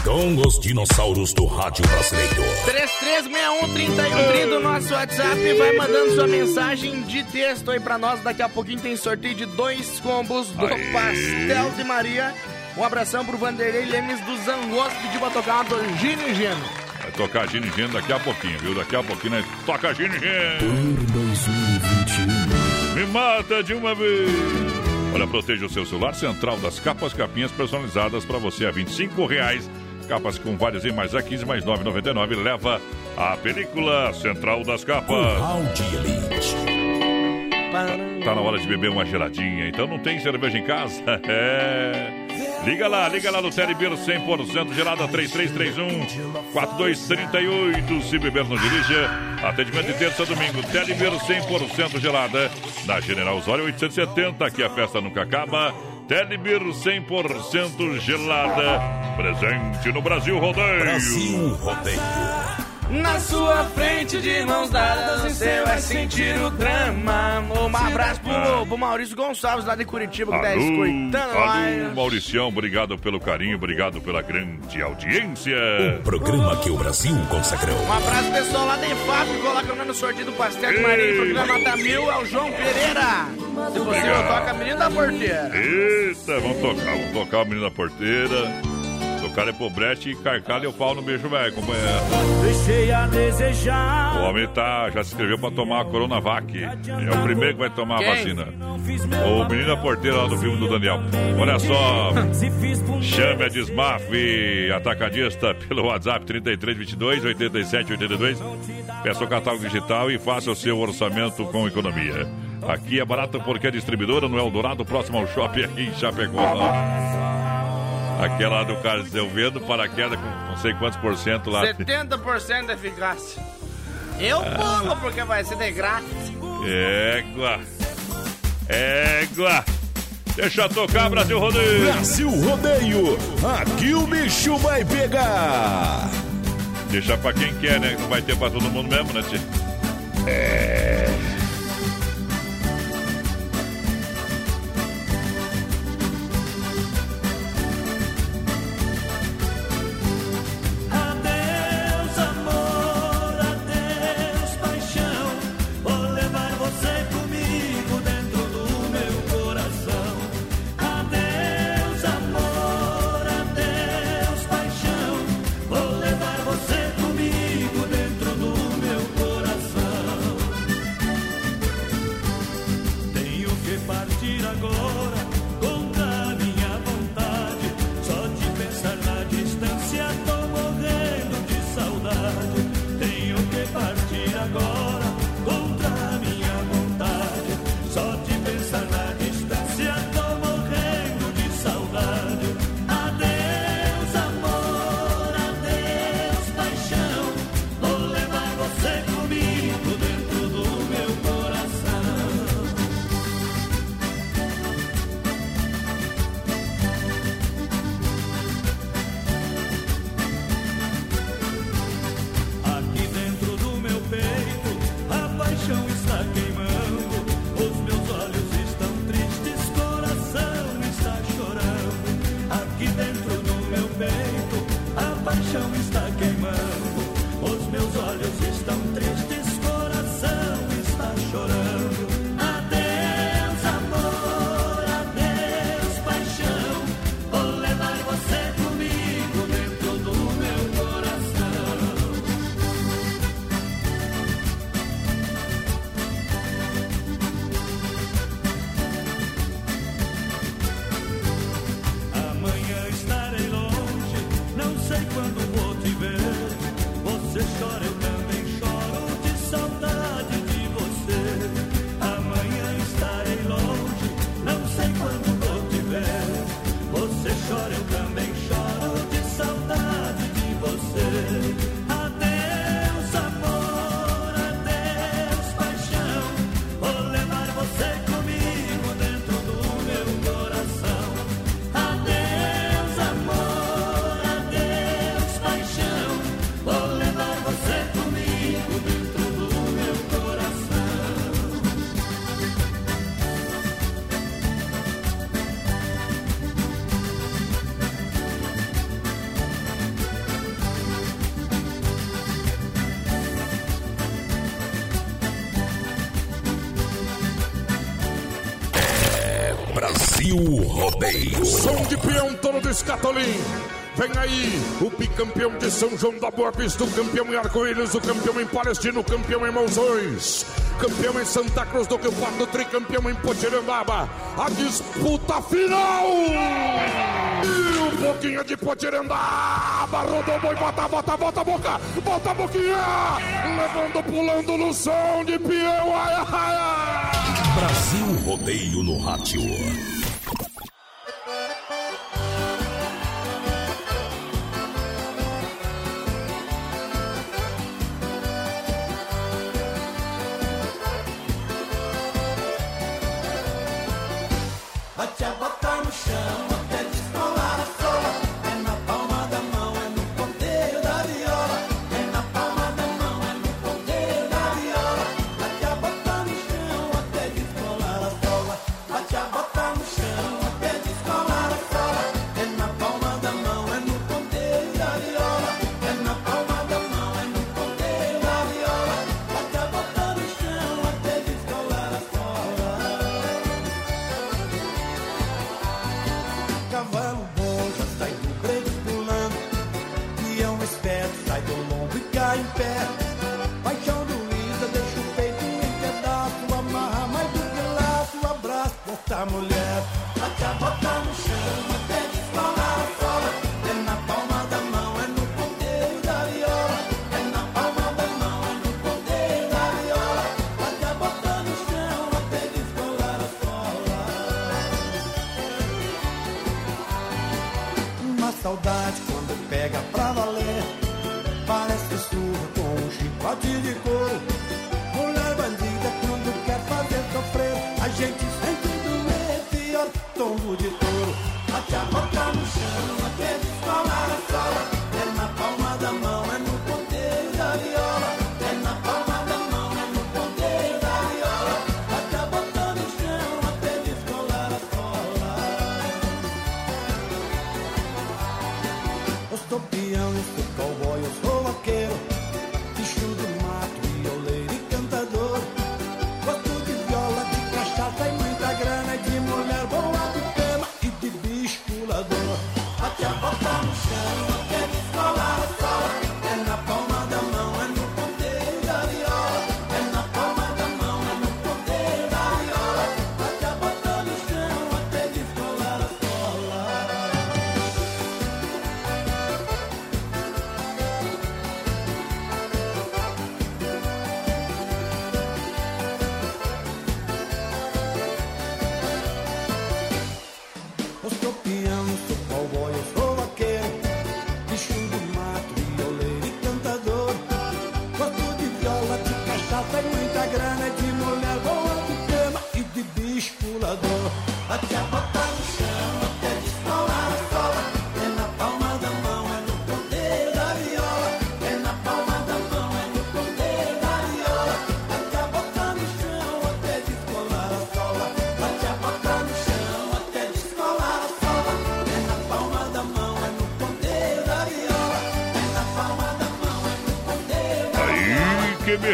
Com os dinossauros do rádio brasileiro. 3361-3130, o nosso WhatsApp. Vai mandando sua mensagem de texto aí pra nós. Daqui a pouquinho tem sorteio de dois combos do Aê. Pastel de Maria. Um abração pro Vanderlei Lemes do Zangos. Pediu pra tocar uma do Gino e Gino. Tocar Gino e Gino daqui a pouquinho, viu? Daqui a pouquinho, né? Toca Gino e Gino. Por 2021. Me mata de uma vez. Olha, proteja o seu celular. Central das Capas, capinhas personalizadas para você a 25 reais. Capas com várias e mais a 15, mais 9,99. Leva a película Central das Capas. Tá na hora de beber uma geladinha, então não tem cerveja em casa? É. Liga lá, liga lá no Telebir 100% gelada 3331-4238. Se beber, não dirija. Atendimento de terça a domingo. Telebir 100% gelada. Na General Osório 870, que a festa nunca acaba. Telebir 100% gelada. Presente no Brasil Rodeio. Brasil Rodeio. Na sua frente, de mãos dadas, você vai sentir o drama. Um abraço pro, pro Maurício Gonçalves, lá de Curitiba, que tá escutando alô, nós. Mauricião, obrigado pelo carinho, obrigado pela grande audiência. O programa que o Brasil consagrou. Um abraço pessoal lá da EFAP, coloca o nome no sorteio do Pastel de Maria, programa nota mil, é o João Pereira. Se possível, Obrigado. toca a menina da porteira. Eita, vamos tocar, vamos tocar o menino da porteira. Cara é pro brete e carcalho o pau no beijo velho, companheiro. Deixei a desejar. O homem tá, já se inscreveu pra tomar a Coronavac. É o primeiro que vai tomar Quem? a vacina. O menino da porteira lá do filme do Daniel. Olha só. Chame a Desmaf Atacadista pelo WhatsApp 3322 8782. Peça o catálogo digital e faça o seu orçamento com economia. Aqui é barato porque é distribuidora no Eldorado, próximo ao shopping aqui em Chapecó. Aquela do cara eu vendo paraquedas com não sei quantos por cento lá. 70% de eficácia. Eu pulo porque vai ser de graça. Égua. Égua. Deixa tocar, Brasil Rodeio. Brasil Rodeio, aqui o bicho vai pegar. Deixa pra quem quer, né? Não vai ter pra todo mundo mesmo, né, tio? É. Rodeio. Som de peão, touro do escatolim. Vem aí, o bicampeão de São João da Boa Vista, o campeão em Arco-Íris, o campeão em Palestina, o campeão em Monzões, campeão em Santa Cruz do Rio Pardo, tricampeão em Potirambaba. A disputa final! E um pouquinho de Potirambaba, rodou boi, bota, bota, bota a boca, bota a boquinha, levando, pulando no som de peão, ai, ai, ai. Brasil Rodeio no Rádio.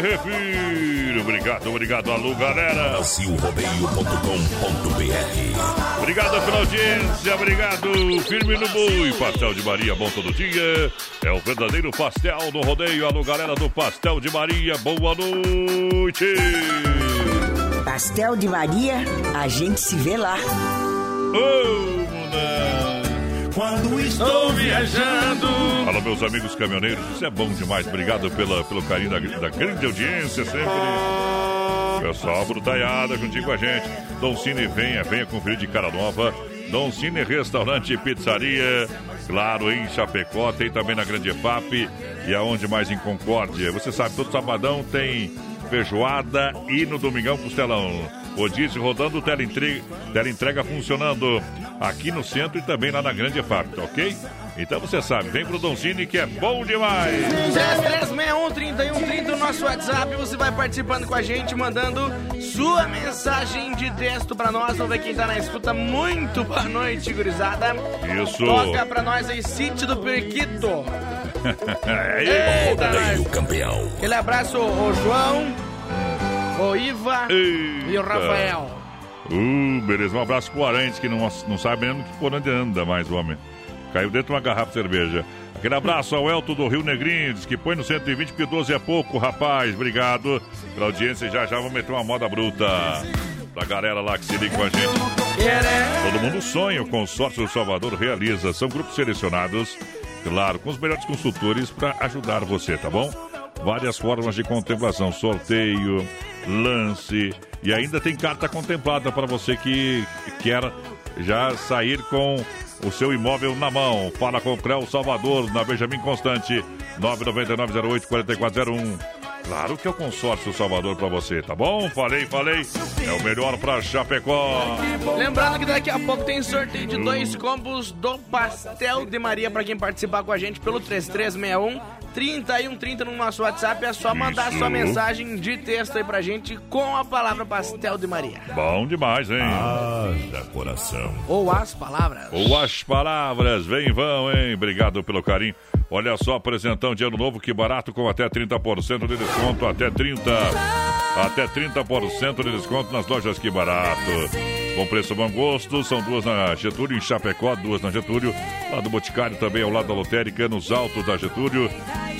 Me refiro. Obrigado, obrigado, alô, galera. BrasilRodeio.com.br Obrigado pela audiência, obrigado. Firme no boi, pastel de Maria, bom todo dia. É o verdadeiro pastel do rodeio. Alô, galera do Pastel de Maria, boa noite. Pastel de Maria, a gente se vê lá. Ô, Estou viajando. Alô, meus amigos caminhoneiros, isso é bom demais. Obrigado pela, pelo carinho da, da grande audiência sempre. Pessoal, brutaiada juntinho com a gente. Dom Cine, venha, venha conferir de cara nova. Dom Cine Restaurante e Pizzaria. Claro, em Chapecó, tem também na Grande EFAP e aonde mais em Concórdia. Você sabe, todo sabadão tem feijoada e no domingão costelão. Rodízio rodando, tela entrega, tela entrega funcionando aqui no centro e também lá na Grande EFAP, tá ok? Então você sabe, vem pro Dom Cine que é bom demais. 3361-3130 no nosso WhatsApp. Você vai participando com a gente, mandando sua mensagem de texto pra nós. Vamos ver quem tá na escuta. Muito boa noite, gurizada. Isso. Toca pra nós aí, Sítio do Periquito. É Eita, Rodeio campeão. Aquele abraço, o João, o Iva e o Rafael. Uh, beleza. Um abraço pro Arantes, que não, não sabe nem por onde anda mais o homem. Caiu dentro de uma garrafa de cerveja. Aquele abraço ao Elton do Rio Negrinho, diz que põe no 120 porque 12 é pouco, rapaz. Obrigado pela audiência. Já já vou meter uma moda bruta pra galera lá que se liga com a gente. Todo mundo sonha, o Consórcio do Salvador realiza. São grupos selecionados, claro, com os melhores consultores para ajudar você, tá bom? Várias formas de contemplação, sorteio, lance e ainda tem carta contemplada para você que quer já sair com o seu imóvel na mão. Fala com o Creu Salvador, na Benjamin Constante, 99908-4401. Claro que é o consórcio Salvador para você, tá bom? Falei, falei. É o melhor para Chapecó. Lembrando que daqui a pouco tem sorteio de dois combos do Pastel de Maria para quem participar com a gente pelo 3361 3130 no nosso WhatsApp. É só mandar Isso. sua mensagem de texto aí pra gente com a palavra Pastel de Maria. Bom demais, hein? Haja coração. Ou as palavras. Ou as palavras, vem e vão, hein? Obrigado pelo carinho. Olha só, apresentão de ano novo, que barato, com até 30% de desconto, até 30%. Até 30% de desconto nas lojas Que Barato. Com preço bom gosto. São duas na Getúlio, em Chapecó, duas na Getúlio. Lá do Boticário também, ao lado da lotérica, nos altos da Getúlio.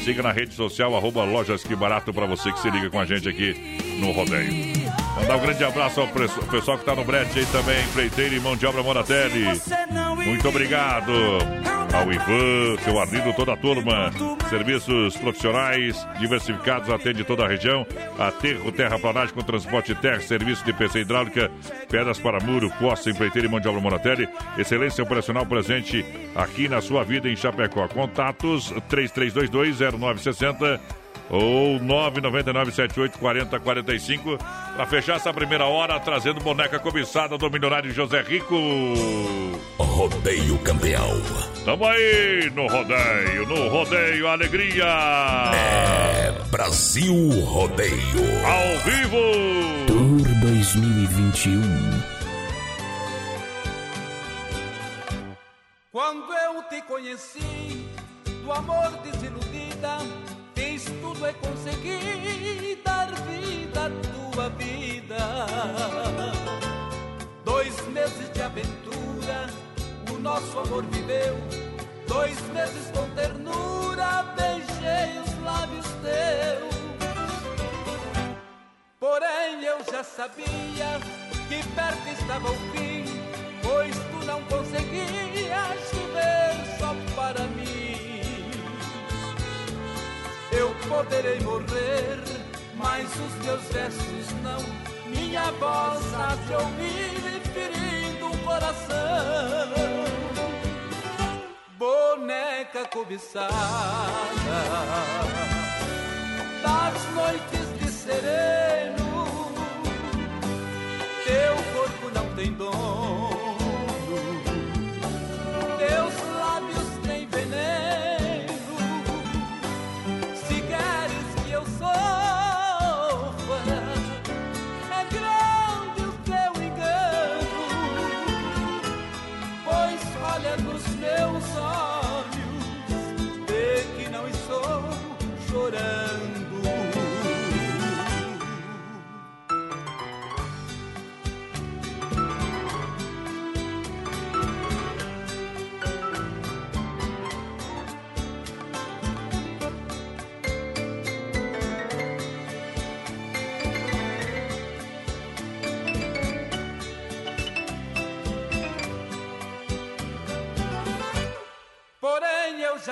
Siga na rede social, arroba Lojas Que Barato, para você que se liga com a gente aqui no Rodeio. Mandar um grande abraço ao pessoal que está no brete aí também, empreiteiro e mão de obra Moratelli. Muito obrigado ao Ivan, seu Arlindo, toda a turma. Serviços profissionais diversificados, atende toda a região. Aterro, terraplanagem com transporte terra, serviço de PC hidráulica, pedras para muro, posta, empreiteiro e mão de obra Moratelli. Excelência operacional presente aqui na sua vida em Chapecó. Contatos 33220960 ou 999784045 para fechar essa primeira hora trazendo boneca cobiçada do milionário José Rico. Rodeio campeão. Tamo aí no rodeio, no rodeio alegria. É Brasil Rodeio. Ao vivo. Tour 2021. Quando eu te conheci, do amor desiludida Fiz tudo é conseguir dar vida à tua vida. Dois meses de aventura, o nosso amor viveu. Dois meses com ternura, beijei os lábios teus. Porém eu já sabia que perto estava o fim, pois tu não conseguias viver só Eu poderei morrer, mas os meus versos não. Minha voz há de ouvir ferindo o coração. Boneca cobiçada das noites de sereno, teu corpo não tem dono,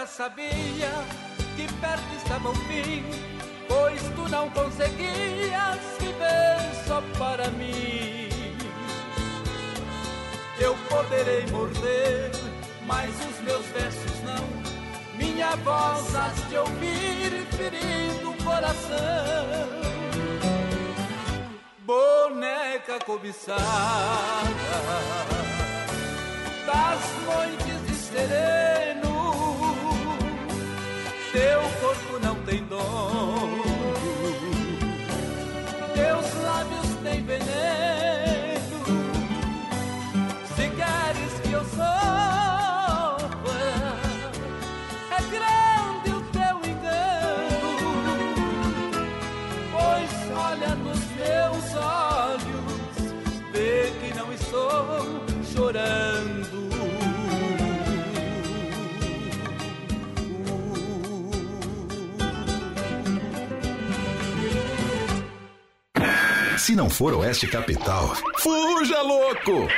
sabia que perto estava o fim, pois tu não conseguias viver só para mim. Eu poderei morrer, mas os meus versos não. Minha voz has de ouvir ferindo o coração. Boneca cobiçada das noites de sereno teu corpo não tem dono, teus lábios têm veneno. Se queres que eu sofra, é grande o teu engano, pois olha nos meus olhos, vê que não estou chorando. Se não for Oeste Capital, fuja louco!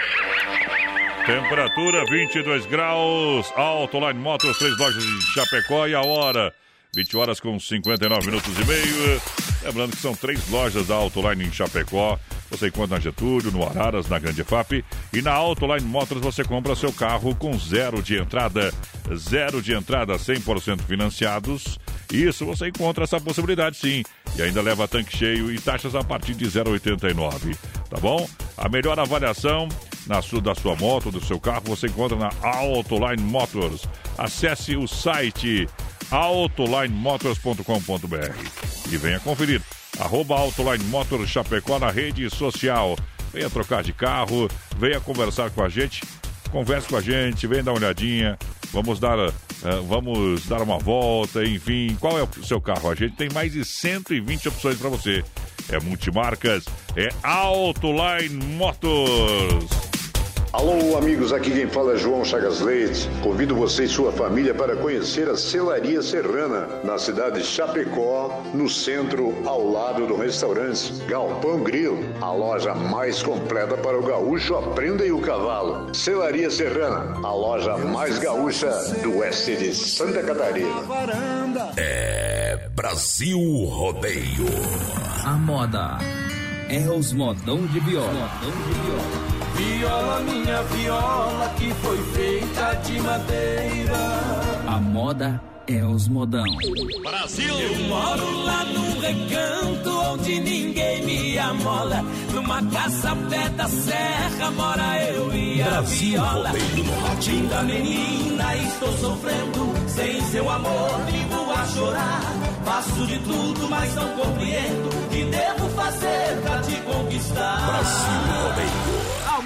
Temperatura 22 graus, Autoline Motors, três lojas de Chapecó e a hora 20 horas com 59 minutos e meio. Lembrando que são três lojas da Autoline em Chapecó. Você encontra na Getúlio, no Araras, na Grande FAP. E na Autoline Motors você compra seu carro com zero de entrada. Zero de entrada, 100% financiados. Isso, você encontra essa possibilidade sim. E ainda leva tanque cheio e taxas a partir de 0,89. Tá bom? A melhor avaliação na sua, da sua moto, do seu carro, você encontra na Autoline Motors. Acesse o site autolinemotors.com.br e venha conferir. Arroba Autoline Motors Chapecó na rede social. Venha trocar de carro, venha conversar com a gente, converse com a gente, venha dar uma olhadinha. Vamos dar, uh, vamos dar uma volta, enfim. Qual é o seu carro? A gente tem mais de 120 opções para você. é multimarcas, é Autoline Motors. Alô, amigos, aqui quem fala é João Chagas Leite. Convido você e sua família para conhecer a Celaria Serrana, na cidade de Chapecó, no centro, ao lado do restaurante Galpão Grilo, a loja mais completa para o gaúcho Aprenda e o Cavalo. Celaria Serrana, a loja mais gaúcha do oeste de Santa Catarina. É Brasil Rodeio. A moda é os modão de viola. Modão de viola. Viola, minha viola, que foi feita de madeira. A moda é os modão. Brasil! Eu moro lá num recanto onde ninguém me amola. Numa casa pé da serra mora eu e a Brasil viola. rodeio. Linda menina, estou sofrendo. Sem seu amor, vivo a chorar. Faço de tudo, mas não compreendo. O que devo fazer pra te conquistar? Brasil Rodeio.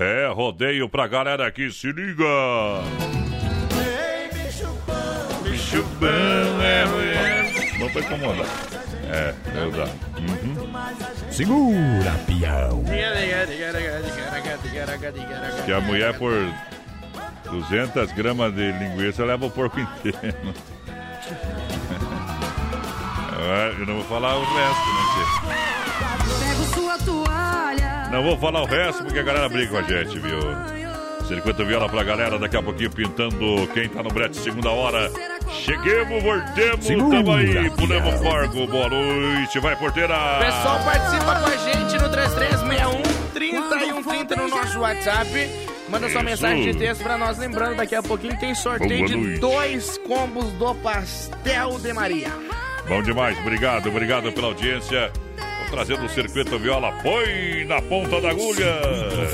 É rodeio pra galera que se liga. Ei, bicho bom, Bicho bom, é, Vamos pra incomodar. É, verdade. Uhum. Segura, peão. Que a mulher por 200 gramas de linguiça leva o porco inteiro. É, Eu não vou falar o resto, né? Pego sua toalha. Não vou falar o resto porque a galera briga com a gente, viu? Circuito Viola pra galera, daqui a pouquinho pintando quem tá no brete segunda hora. Cheguemos, voltemos, tamo aí, pulemos corgo, boa noite, vai porteira! Pessoal participa com a gente no 3361 3130 no nosso WhatsApp. Manda sua mensagem de texto pra nós. Lembrando, daqui a pouquinho tem sorteio de dois combos do Pastel de Maria. Bom demais, obrigado, obrigado pela audiência. Trazendo o Circuito Viola, põe na ponta da agulha.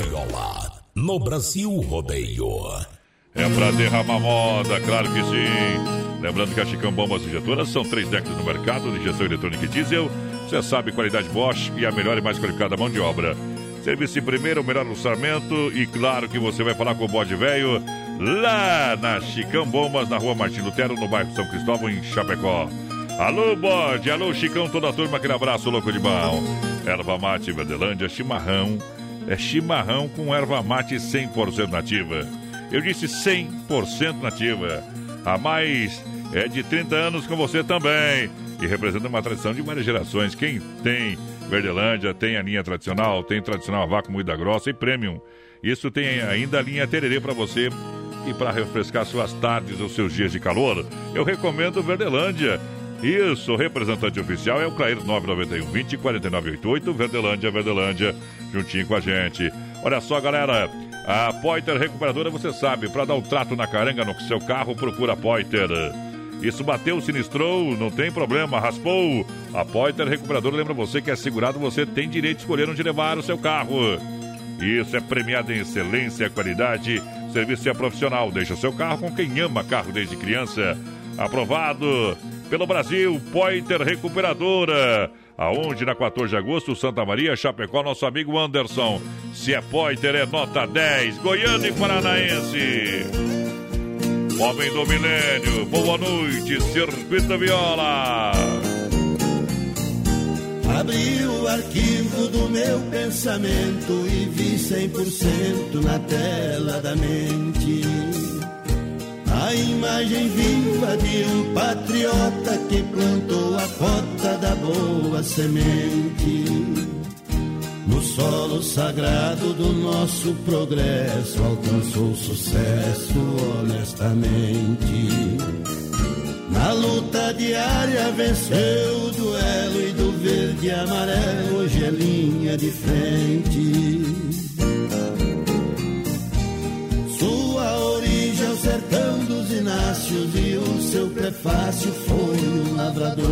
Viola no Brasil Rodeio. É pra derramar moda, claro que sim. Lembrando que a Chicão Bombas Injetoras são três décadas no mercado de injeção eletrônica e diesel. Você sabe, qualidade Bosch e a melhor e mais qualificada mão de obra. Serviço em primeiro, o melhor orçamento e claro que você vai falar com o bode velho lá na Chicão Bombas, na rua Martin Lutero, no bairro São Cristóvão, em Chapecó. Alô, bode, alô, Chicão, toda a turma, aquele abraço louco de bom. Erva mate, Verdelândia, chimarrão. É chimarrão com erva mate 100% nativa. Eu disse 100% nativa. A mais é de 30 anos com você também. E representa uma tradição de várias gerações. Quem tem Verdelândia, tem a linha tradicional, tem tradicional a vácuo moída grossa e premium. Isso tem ainda a linha tererê para você e para refrescar suas tardes ou seus dias de calor. Eu recomendo Verdelândia. Isso, o representante oficial é o Clair 991 20 4988, Verdelândia, Verdelândia, juntinho com a gente. Olha só, galera, a Poiter Recuperadora, você sabe, para dar o trato na caranga no seu carro, procura a Poiter. Isso bateu, sinistrou, não tem problema, raspou. A Poiter Recuperadora lembra você que é segurado, você tem direito de escolher onde levar o seu carro. Isso é premiado em excelência, qualidade, serviço é profissional. Deixa seu carro com quem ama carro desde criança. Aprovado pelo Brasil, Poiter Recuperadora. Aonde na 14 de agosto, Santa Maria, Chapecó, nosso amigo Anderson. Se é Poiter, é nota 10. Goiânia e Paranaense. Homem do Milênio, boa noite, Circuito Viola. Abri o arquivo do meu pensamento e vi 100% na tela da mente. A imagem viva de um patriota que plantou a cota da boa semente. No solo sagrado do nosso progresso alcançou sucesso honestamente. Na luta diária venceu o duelo e do verde e amarelo hoje é linha de frente. Sua origem é o sertão dos Inácios e o seu prefácio foi um lavrador.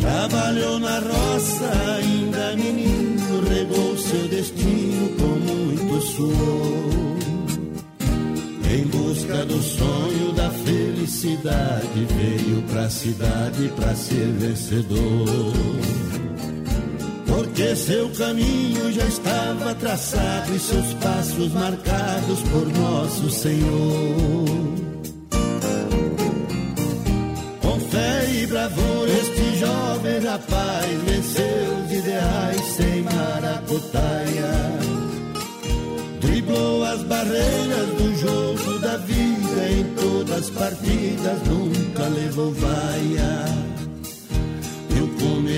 Trabalhou na roça, ainda menino, regou seu destino com muito suor. Em busca do sonho da felicidade, veio pra cidade pra ser vencedor. Porque seu caminho já estava traçado e seus passos marcados por nosso Senhor. Com fé e bravura, este jovem rapaz venceu os ideais sem maracutaia. Driblou as barreiras do jogo da vida, em todas as partidas nunca levou vaia.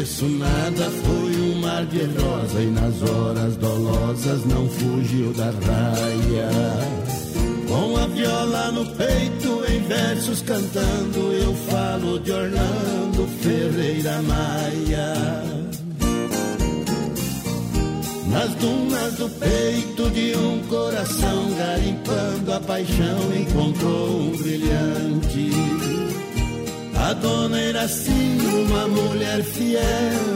O começo nada foi um mar de rosa, e nas horas dolosas não fugiu da raia. Com a viola no peito, em versos cantando, eu falo de Orlando Ferreira Maia. Nas dunas do peito de um coração, garimpando a paixão, encontrou um brilhante. A dona Iraci, uma mulher fiel,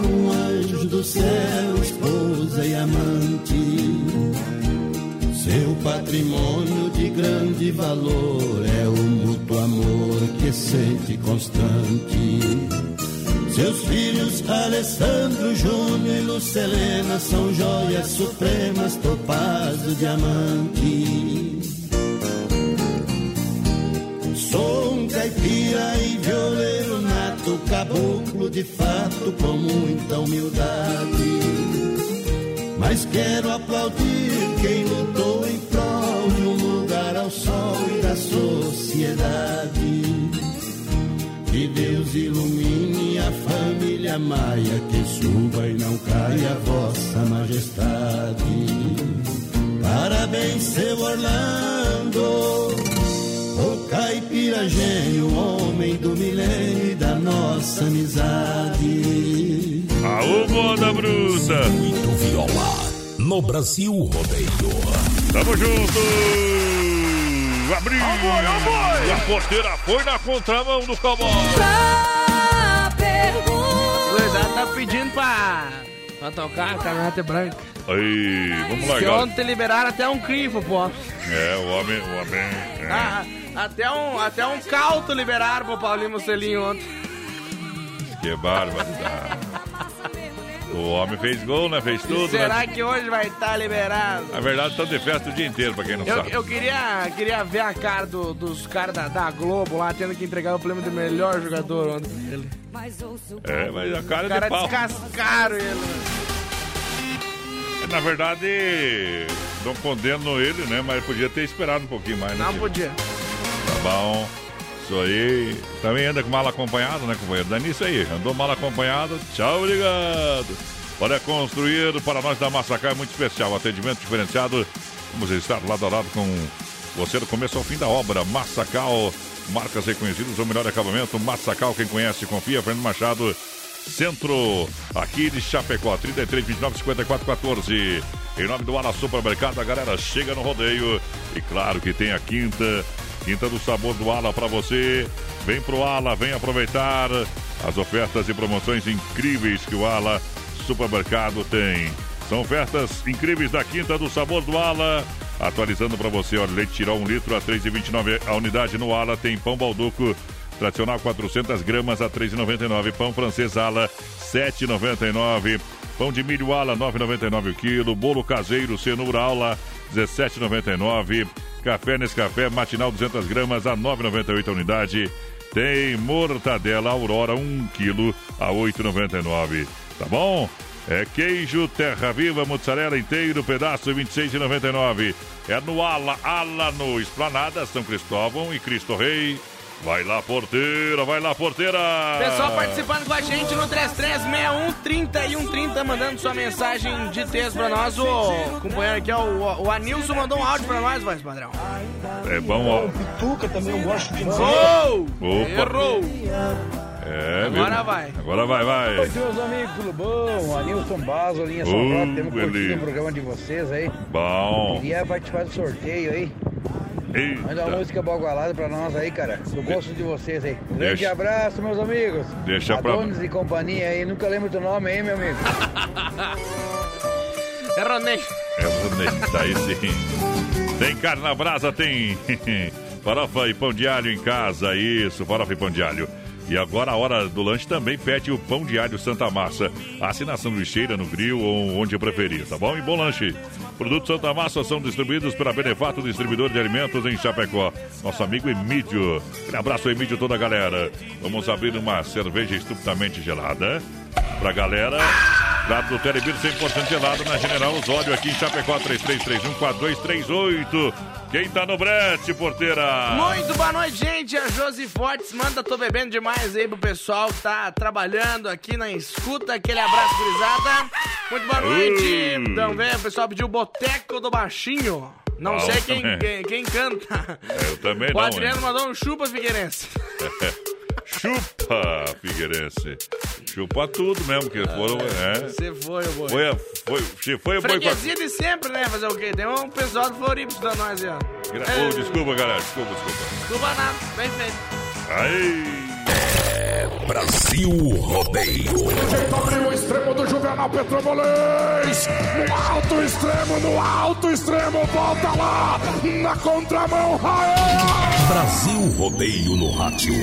um anjo do céu, esposa e amante. Seu patrimônio de grande valor é o mútuo amor que sente constante. Seus filhos, Alessandro, Júnior e Lucelena, são joias supremas, topázio, diamante. Sou caipira e violeiro nato, caboclo de fato, com muita humildade. Mas quero aplaudir quem lutou em prol de um lugar ao sol e da sociedade. Que Deus ilumine a família Maia, que suba e não caia vossa majestade. Parabéns, seu Orlando, o caipira gênio, homem do milênio e da nossa amizade. Aô, moda bruta! Muito viola no Brasil Rodeio. Tamo junto! Abriu! A porteira foi na contramão do cowboy! Luizado tá pedindo pra, pra tocar a caminhonete branca. Aí, vamos lá, galera. ontem liberaram até um crifo, pô. É, o homem, o homem. é. Ah, até um, até um calto liberaram pro Paulinho Mocelinho ontem. Que barbaridade. O homem fez gol, né? Fez tudo, Será né? que hoje vai estar liberado? Na verdade, estão de festa o dia inteiro, pra quem não Eu, sabe. eu queria, queria ver a cara do- dos caras da, da Globo lá tendo que entregar o prêmio de melhor jogador ontem ele. É, mas a cara Os de caras pau. descascaram ele. né? Na verdade, não condeno ele, né? Mas podia ter esperado um pouquinho mais, né? Não podia. Tá bom. Isso aí. Também anda com mal acompanhado, né, companheiro? Dá nisso aí. Andou mal acompanhado. Tchau, obrigado. Olha, construir para nós da Massacar é muito especial. Atendimento diferenciado. Vamos estar lado a lado com você do começo ao fim da obra. Massacal, marcas reconhecidas, o melhor acabamento. Massacal, quem conhece, confia. Fernando Machado, centro aqui de Chapecó. 33, 29, 54, 14. Em nome do Ala Supermercado, a galera chega no rodeio. E claro que tem a quinta. Quinta do sabor do Ala para você. Vem pro Ala, vem aproveitar as ofertas e promoções incríveis que o Ala Supermercado tem. São ofertas incríveis da Quinta do Sabor do Ala. Atualizando para você, olha, leite tirou um litro a 3,29 a unidade no Ala. Tem pão balduco tradicional 400 gramas a 3,99. Pão francês Ala 7,99. Pão de milho Ala 9,99 o quilo. Bolo caseiro cenoura Ala 17,99. Café Nescafé matinal 200 gramas a 9,98 a unidade. Tem mortadela Aurora 1 quilo a 8,99. Tá bom? É queijo Terra Viva, mozzarella inteiro, pedaço 26,99. É no Ala, Ala no Esplanada, São Cristóvão e Cristo Rei. Vai lá, porteira, vai lá, porteira! Pessoal participando com a gente no 3361-3130, mandando sua mensagem de texto pra nós. O companheiro aqui, ó, o, o Anilson, mandou um áudio pra nós, voz padrão. É bom, ó. Pituca também eu gosto de! Opa. Errou! É, Agora viu? vai. Agora vai, vai. Oi, meus amigos, tudo bom? Anilson Baso, linha São temos curtido o programa de vocês aí. Bom. Queria participar do sorteio aí. Eita. Manda uma música bagualada pra nós aí, cara. Eu gosto de vocês aí. Grande Deixa- abraço, meus amigos. Deixa pra- Adonis e companhia aí. Nunca lembro teu nome aí, meu amigo. É Ronei. É bonito, aí sim. Tem carne na brasa, tem farofa e pão de alho em casa, isso, farofa e pão de alho. E agora a hora do lanche também pede o pão de alho Santa Massa. Assinação lixeira no grill ou onde preferir, tá bom? E bom lanche. Produtos Santa Massa são distribuídos pela Benefato Distribuidor de Alimentos em Chapecó. Nosso amigo Emílio. Um abraço, Emílio, toda a galera. Vamos abrir uma cerveja estupidamente gelada pra galera. Lá do Telebir 100% gelado na General Osório, aqui em Chapecó, 3331-4238. Quem tá no brete, porteira? Muito boa noite, gente. A Josi Fortes manda Tô Bebendo Demais aí pro pessoal que tá trabalhando aqui na escuta. Aquele abraço, gurizada. Muito boa noite. Uh. Então, vem, o pessoal pediu Boteco do Baixinho. Não Bom sei quem, também. quem, quem canta. Eu também O não, Adriano hein? mandou um chupa Figueirense. Chupa, Figueirense. Chupa tudo mesmo, que foram. É. Você foi, eu vou. Foi, foi, se foi o boi de sempre, né? Fazer o quê? Tem um pessoal do Floripa estudando nós aí, ó. Gra- É. Ô, desculpa, galera. Desculpa, desculpa. Desculpa nada, bem feito. Aí. Brasil Rodeio. Jeito abriu o extremo do Juvenal Petrobolês. No alto extremo, no alto extremo, volta lá. Na contramão, Rael. Brasil Rodeio no rádio.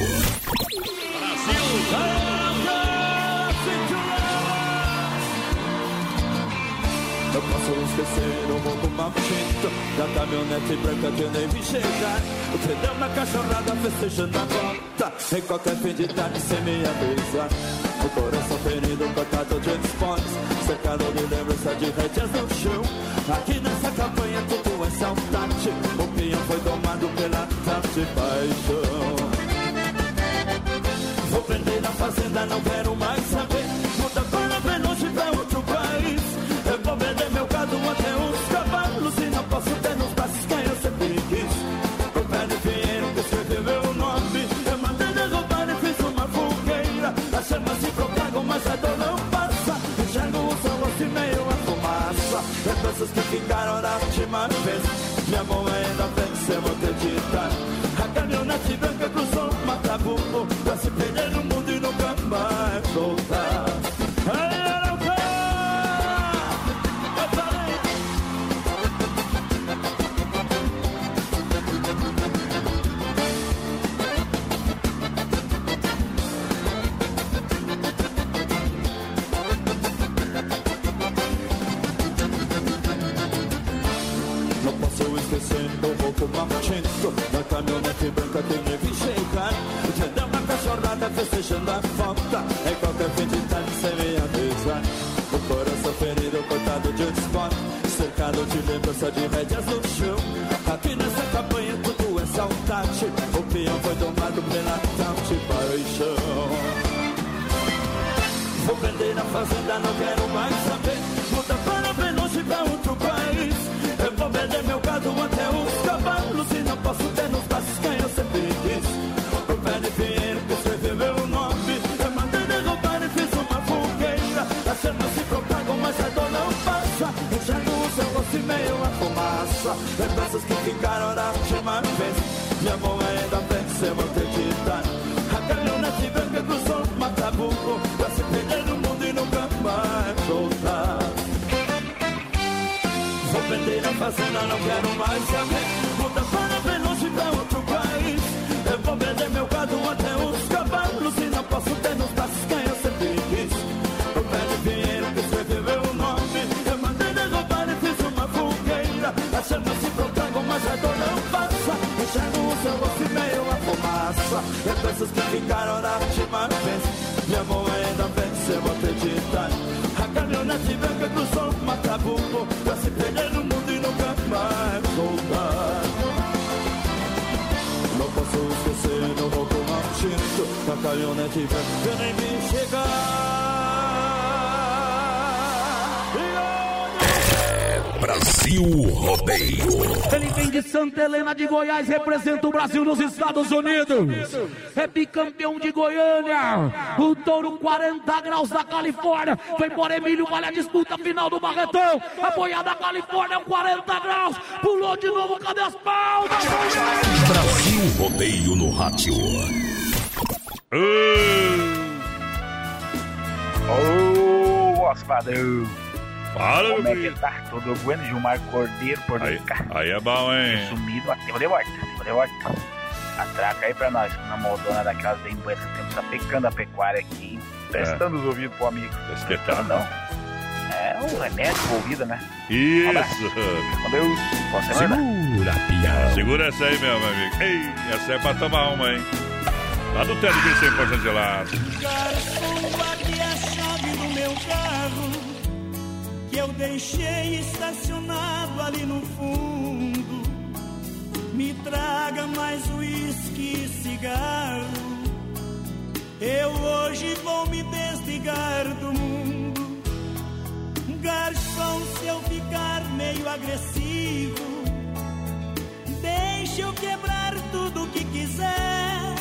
Eu posso esquecer o roubo maldito Da caminhonete branca que eu nem vi chegar O pneu na cachorrada festejando a volta Em qualquer fim de tarde sem me avisar O coração ferido, cortado de dispones Cercado de lembrança de rédeas no chão Aqui nessa campanha tudo é saudade O peão foi domado pela tal de paixão Vou prender na fazenda, não quero mais saber Lembranças que ficaram da última vez. Minha mão ainda venceu, acreditar A caminhonete branca cruzou o Matabuco Pra se perder no mundo e nunca mais voltar Cercado de lembrança de rédeas no chão Aqui nessa campanha tudo é saudade O peão foi domado pela tal paixão Vou vender na fazenda, não quero mais saber. Muda para bem longe pra outro país. Eu vou vender meu gado até Lembranças que ficaram da última vez. Minha mão ainda venceu, acreditar. A caminhonete branca cruzou o Matabuco Pra se perder no mundo e nunca mais voltar Vou vender a fazenda, não quero mais saber Muda para bem longe pra outro país Eu vou vender meu gado até os cavalos E não posso ter nos Enxergo o seu rosto meio a fumaça. Lembranças que ficaram da última vez. Minha mão ainda venceu, acreditar. A caminhonete branca cruzou o Matabuco Pra se perder no mundo e nunca mais voltar. Não posso esquecer no roubo maldito A caminhonete branca nem me chegar Brasil Rodeio. Ele vem de Santa Helena de Goiás, representa o Brasil nos Estados Unidos. É bicampeão de Goiânia. O touro 40 graus da Califórnia. Foi por Emílio, vale a disputa final do Barretão. A boiada da Califórnia é um 40 graus. Pulou de novo, cadê as palmas? Brasil Rodeio no rádio. Ô, Ospadão. Fala, Como é meu que tá? Tudo bueno? Gilmar Cordeiro, por Aí, aí é bom, hein? Sumido, ativa de volta, ativa de volta. Atraca aí pra nós, na moldona daquelas bem buenas que temos, tá pecando a pecuária aqui, hein? prestando os ouvidos pro amigo. Espetado. Não. É um remédio pro ouvido, né? Isso. Com Deus, boa semana. Segura, pião. Segura essa aí, meu, amigo. Ei, essa é pra tomar uma, hein? Lá do Tele de 100% gelado. Garçom, guarde a chave do meu carro eu deixei estacionado ali no fundo. Me traga mais uísque e cigarro. Eu hoje vou me desligar do mundo. Garçom, se eu ficar meio agressivo, deixa eu quebrar tudo que quiser.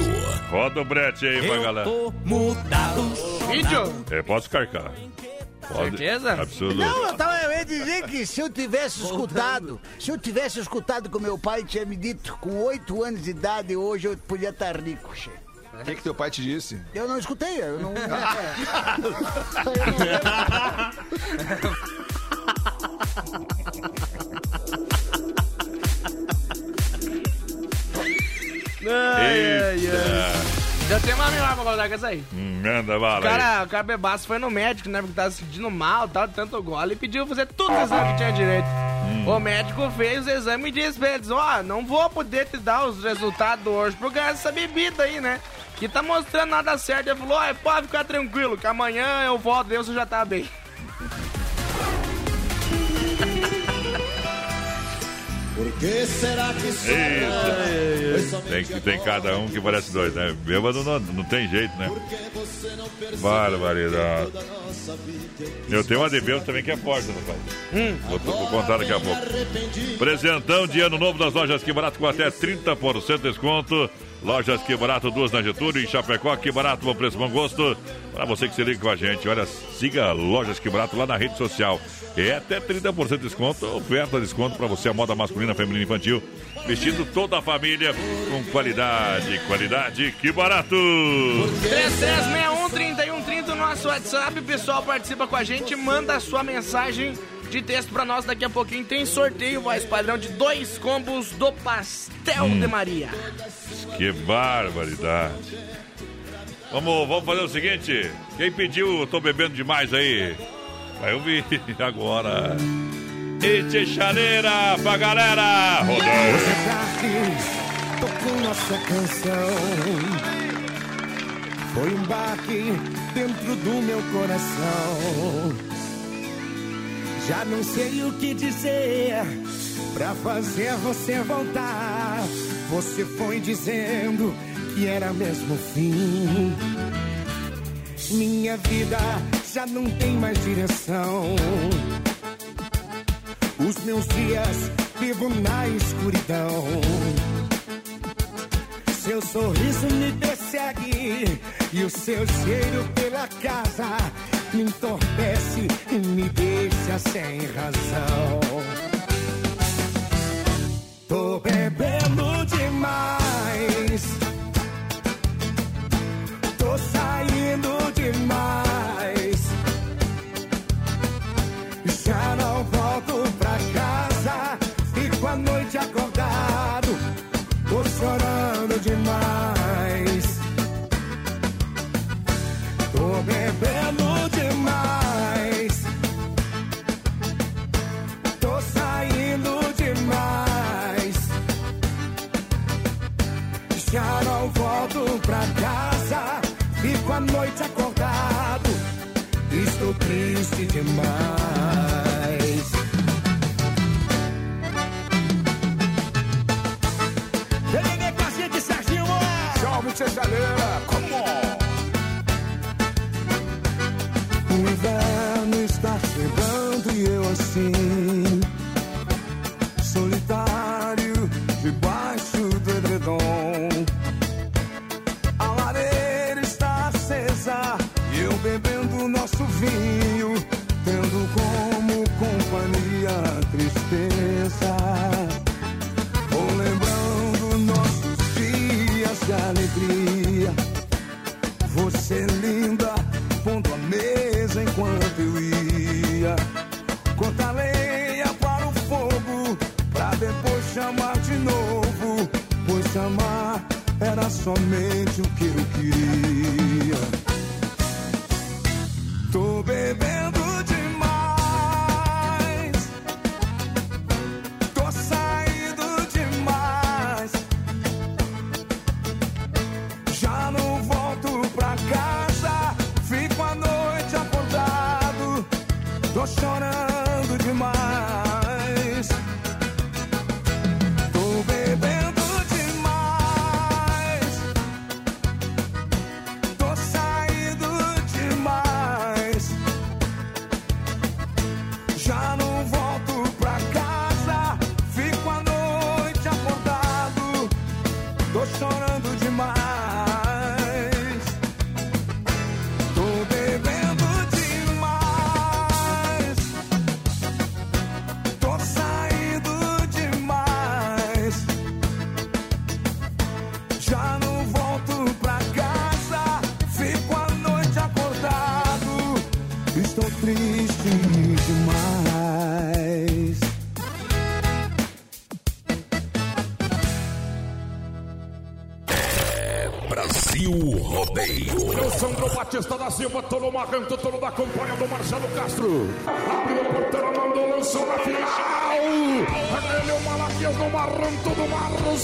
Rádio. Roda o brete aí pra Eu galera. tô mudado. Vídeo? É, pode carcar. Pode. Certeza? Absoluto. Não, eu, tava, eu ia dizer que se eu tivesse escutado, se eu tivesse escutado que o meu pai tinha me dito com oito anos de idade, hoje eu podia estar rico, che. O que, que teu pai te disse? Eu não escutei, eu não. Ai, ai, Já tem uma melhor pra colocar com essa aí. Hum, Manda O bala aí. cara, o cara bebaço foi no médico, né? Porque tava se sentindo mal, tal, tanto gole, e pediu fazer tudo os exames que tinha direito. Hum. O médico fez o exame e disse pra eles: Ó, não vou poder te dar os resultados hoje por causa dessa bebida aí, né? Que tá mostrando nada certo. Ele falou: Ó, pode ficar tranquilo, que amanhã eu volto, Deus já tá bem. Por que será que Eita. Tem, que- tem cada um que parece dois, né? Bêbado não, não tem jeito, né? Barbaridade. Eu tenho uma de bêbado também que é forte, rapaz. Hum. Vou, vou contar daqui a pouco. Presentão de ano novo das lojas Que Barato com até 30% de desconto. Lojas Que Barato, duas na Getúlio, em Chapecó, Que Barato, bom preço, bom gosto. Para você que se liga com a gente, olha, siga Lojas Que Barato lá na rede social. É até 30% de desconto, oferta de desconto para você, a moda masculina, feminina e infantil. Vestindo toda a família com qualidade, qualidade, que barato! 3361-3130, o nosso WhatsApp, pessoal participa com a gente, manda a sua mensagem de texto pra nós. Daqui a pouquinho tem sorteio, voz padrão, de dois combos do Pastel Hum. de Maria. Que barbaridade! Vamos, vamos fazer o seguinte: quem pediu, tô bebendo demais aí. Vai ouvir agora. E chaleira pra galera! Você Rodando! tá aqui, tocou nossa canção. Foi um baque dentro do meu coração. Já não sei o que dizer pra fazer você voltar. Você foi dizendo que era mesmo o fim. Minha vida já não tem mais direção. Os meus dias vivo na escuridão. Seu sorriso me persegue e o seu cheiro pela casa me entorpece e me deixa sem razão. Tô bebendo triste demais. Chamar de novo. Pois chamar era somente o que eu queria. Tô bebendo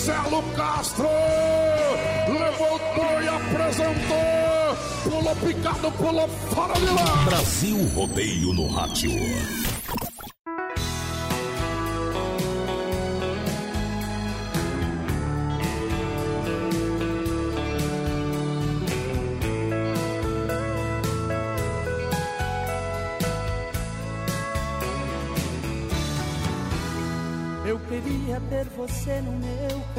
Marcelo Castro levantou e apresentou. Pulou picado, pulou fora de lá. Brasil Rodeio no Rádio. Eu queria ter você no meu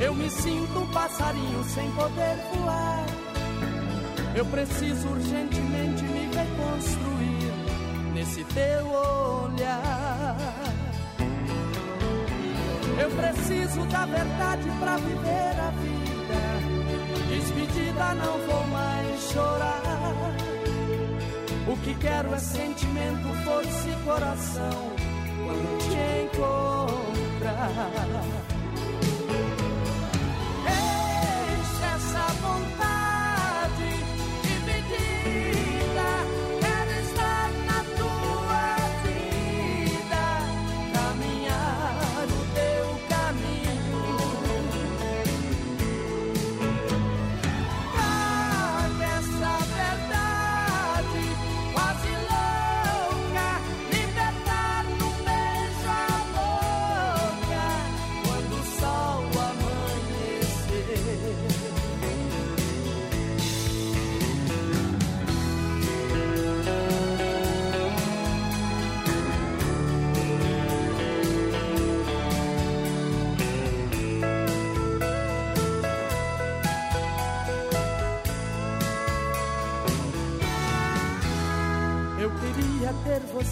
eu me sinto um passarinho sem poder voar. Eu preciso urgentemente me reconstruir nesse teu olhar. Eu preciso da verdade pra viver a vida. Despedida, não vou mais chorar. O que quero é sentimento, força e coração quando te encontrar.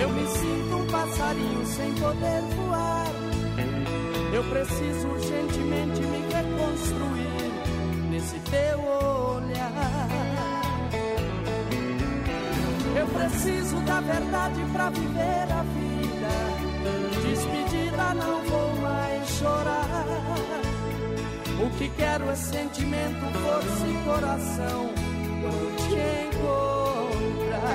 eu me sinto um passarinho sem poder voar. Eu preciso urgentemente me reconstruir nesse teu olhar. Eu preciso da verdade pra viver a vida. Despedida, não vou mais chorar. O que quero é sentimento, força e coração quando te encontrar.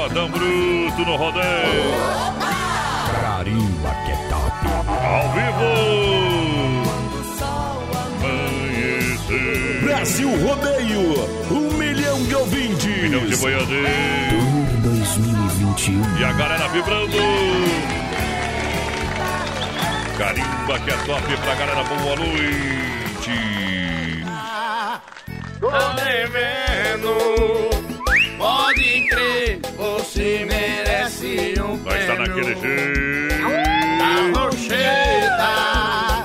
Bodão bruto no rodeio. Carimba que é top. Ao vivo. Amanhecer. Brasil Rodeio, um milhão de ouvintes. Milhão de boiadeiros. Tour 2021. E a galera vibrando. Carimba que é top pra galera. Boa noite. Tô devendo, pode crer, você merece um Vai estar naquele jeito. Arrocheta.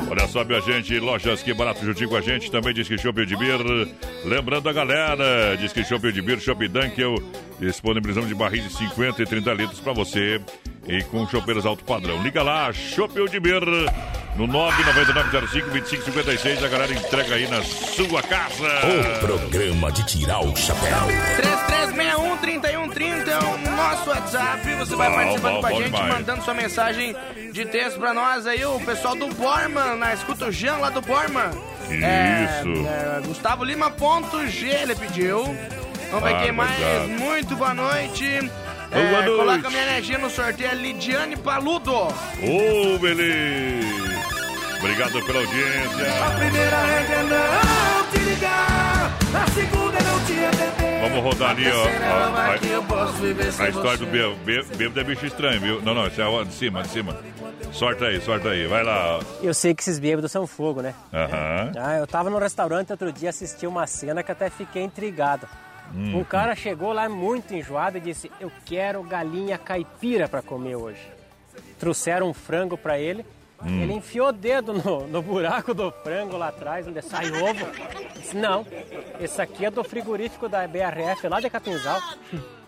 Olha só, minha gente, lojas que barato juntinho com a gente, também diz que Shopping de Bir. Lembrando a galera, diz que Shopping de Bir, Shopping Dunkel, disponibilizamos de barris de 50 e 30 litros para você e com chopeiras alto padrão. Liga lá, Shopping de Bir, no 99905-2556, a galera entrega aí na sua casa. O programa de tirar o chapéu. 3361-3130 é o nosso WhatsApp. Você vai participando com a gente, mandando sua mensagem de texto pra nós aí. O pessoal do Borman, na escuta o Jean lá do Borman. Isso. É, Gustavo Lima ponto G, ele pediu. Vamos ver Ah, quem mais. Muito boa noite. Boa É, noite. Coloca minha energia no sorteio, é Lidiane Paludo. Ô, beleza. Obrigado pela audiência. Primeira regra é não te ligar, a segunda Vamos rodar ali, ó. a, sem a história do bêbado. Bê- Bêbado é bicho estranho, viu? Não, não, esse é de cima, de cima. Sorta aí, sorta aí. Vai lá. Eu sei que esses bêbados são fogo, né? Aham. Ah, eu tava no restaurante outro dia assisti uma cena que até fiquei intrigado. Um cara chegou lá muito enjoado e disse: Eu quero galinha caipira para comer hoje. Trouxeram um frango para ele. Hum. Ele enfiou o dedo no, no buraco do frango lá atrás, onde sai ovo. Disse: Não, esse aqui é do frigorífico da BRF lá de Capinzal.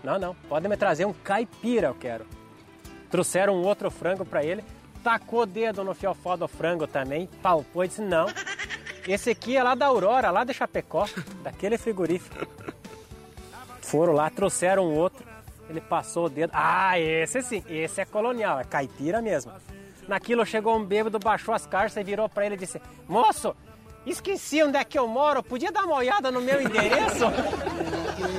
Não, não, pode me trazer um caipira, eu quero. Trouxeram um outro frango para ele, tacou o dedo no fiofó do frango também, palpou e disse: Não, esse aqui é lá da Aurora, lá de Chapecó, daquele frigorífico. Foram lá, trouxeram outro, ele passou o dedo. Ah, esse sim, esse é colonial, é caipira mesmo. Naquilo chegou um bêbado, baixou as carças e virou para ele e disse: Moço, esqueci onde é que eu moro, podia dar uma olhada no meu endereço?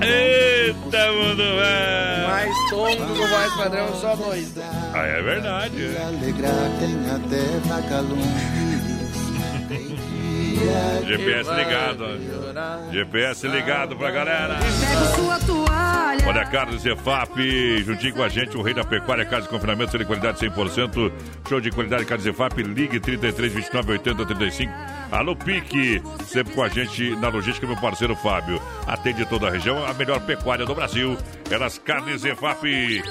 Eita, mundo velho! Mais tonto do voz padrão, só dois. Ah, é verdade. Alegrar tem até vagalume. GPS ligado. GPS ligado pra galera. Pega sua toalha. Olha, Carlos Zefap, juntinho com a gente, o rei da pecuária, casa de confinamento, de qualidade 100%. Show de qualidade, Carlos Zefap, ligue 33 29 80 35. Alô, Pique, sempre com a gente na logística, meu parceiro Fábio. Atende toda a região, a melhor pecuária do Brasil. Elas Carnes Zefap.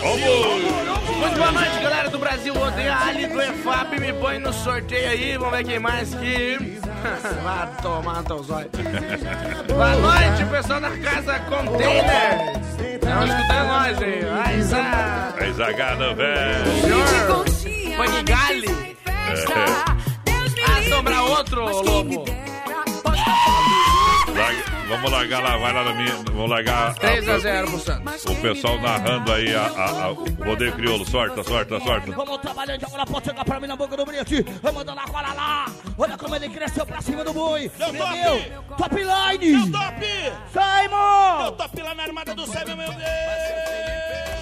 Vamos! Muito boa noite, galera do Brasil Odeia. Ali do EFAP me põe no sorteio aí. Vamos ver quem mais que. Vai tomar teus olhos. Boa noite, pessoal da Casa Container. Estão escutando nós aí. Vai, Zá. É Zagado, velho. Senhor Panigali. Ah, sobra outro, Lobo. Vamos largar lá, vai lá na minha. Vamos largar. a- 3 a 0 pro Santos. O pessoal narrando aí a, a- a- o rodeio crioulo. Sorta, sorta, sorta. Vamos trabalhando, agora pode chegar pra mim na boca do. Vai mandando a cola lá. Olha como ele cresceu pra cima do boi. Meu top! Meu, top line. Meu top! Simon! Meu top lá na armada do Simon, meu Deus!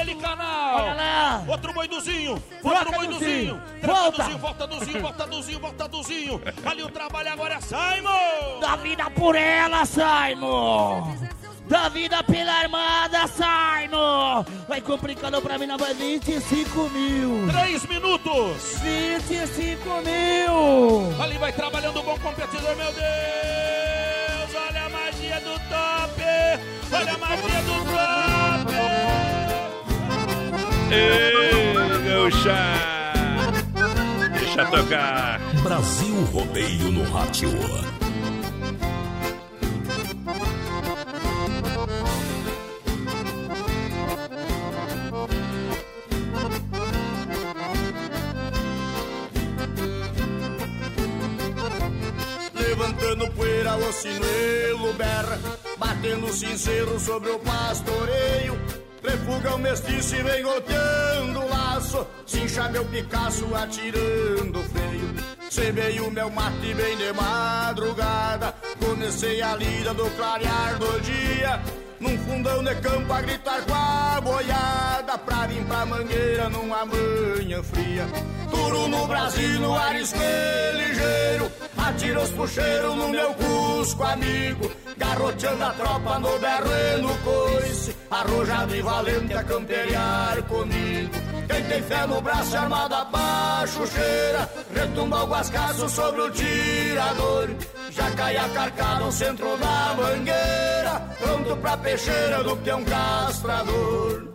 Canele canal! Olha lá. Outro boiduzinho! Troca, Outro boiduzinho! Duzinho. Troca, Volta. Duzinho, volta Duzinho, volta Duzinho, volta Duzinho! Ali o trabalho agora é Simon! Dá vida por ela, Simon! Dá vida pela armada, Simon! Vai complicando pra mim, não vai 25 mil! Três minutos! 25 mil! Ali vai trabalhando o bom competidor, meu Deus! Olha a magia do top! Olha a magia do top! Ei, Gaucha! Deixa tocar. Brasil Rodeio no Rádio. Levantando poeira, o sinuelo berra Batendo sincero sobre o pastoreio Refuga o mestiço e vem goteando o laço. Cincha meu Picasso atirando freio. Cebei o meu mate bem de madrugada. Comecei a lida do clarear do dia num fundão de campo a gritar com a boiada Pra vir pra mangueira numa manhã fria. Duro no Brasil, no arisque ligeiro Atira os puxeiros no meu cusco amigo. Garroteando a tropa no berro e no coice. Arrojado e valente a camperiar comigo. Quem tem fé no braço armada pra chucheira Retumba o guascaço sobre o tirador. Já cai a carcada no centro da mangueira Pronto pra peixeira do que um castrador.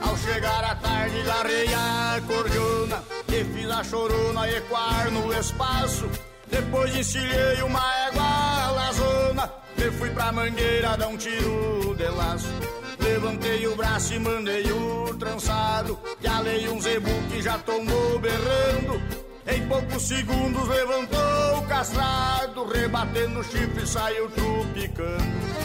Ao chegar à tarde, larrei a cordiona E fiz a chorona ecoar no espaço. Depois encilhei uma égua lazona E fui pra mangueira dar um tiro de laço Levantei o braço e mandei o trançado Que alei um zebu que já tomou berrando em poucos segundos levantou o castrado, rebatendo o chifre saiu trupicando.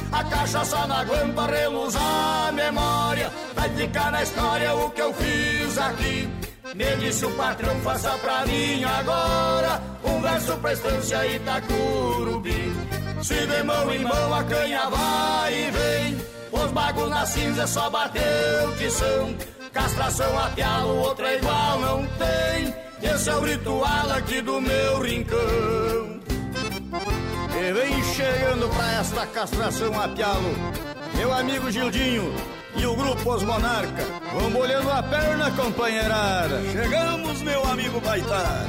A cachaça na guampa reluz a memória, vai ficar na história o que eu fiz aqui. Me disse o patrão, faça pra mim agora um verso pra estância Itacurubi. Se de mão em mão a canha vai e vem, os bagos na cinza só bateu tição. Castração a pialo, outra igual não tem. Esse é o ritual aqui do meu rincão. E vem chegando pra esta castração a pialo, meu amigo Gildinho e o grupo Os Monarca. Vão molhando a perna, companheirada. Chegamos, meu amigo Baitar.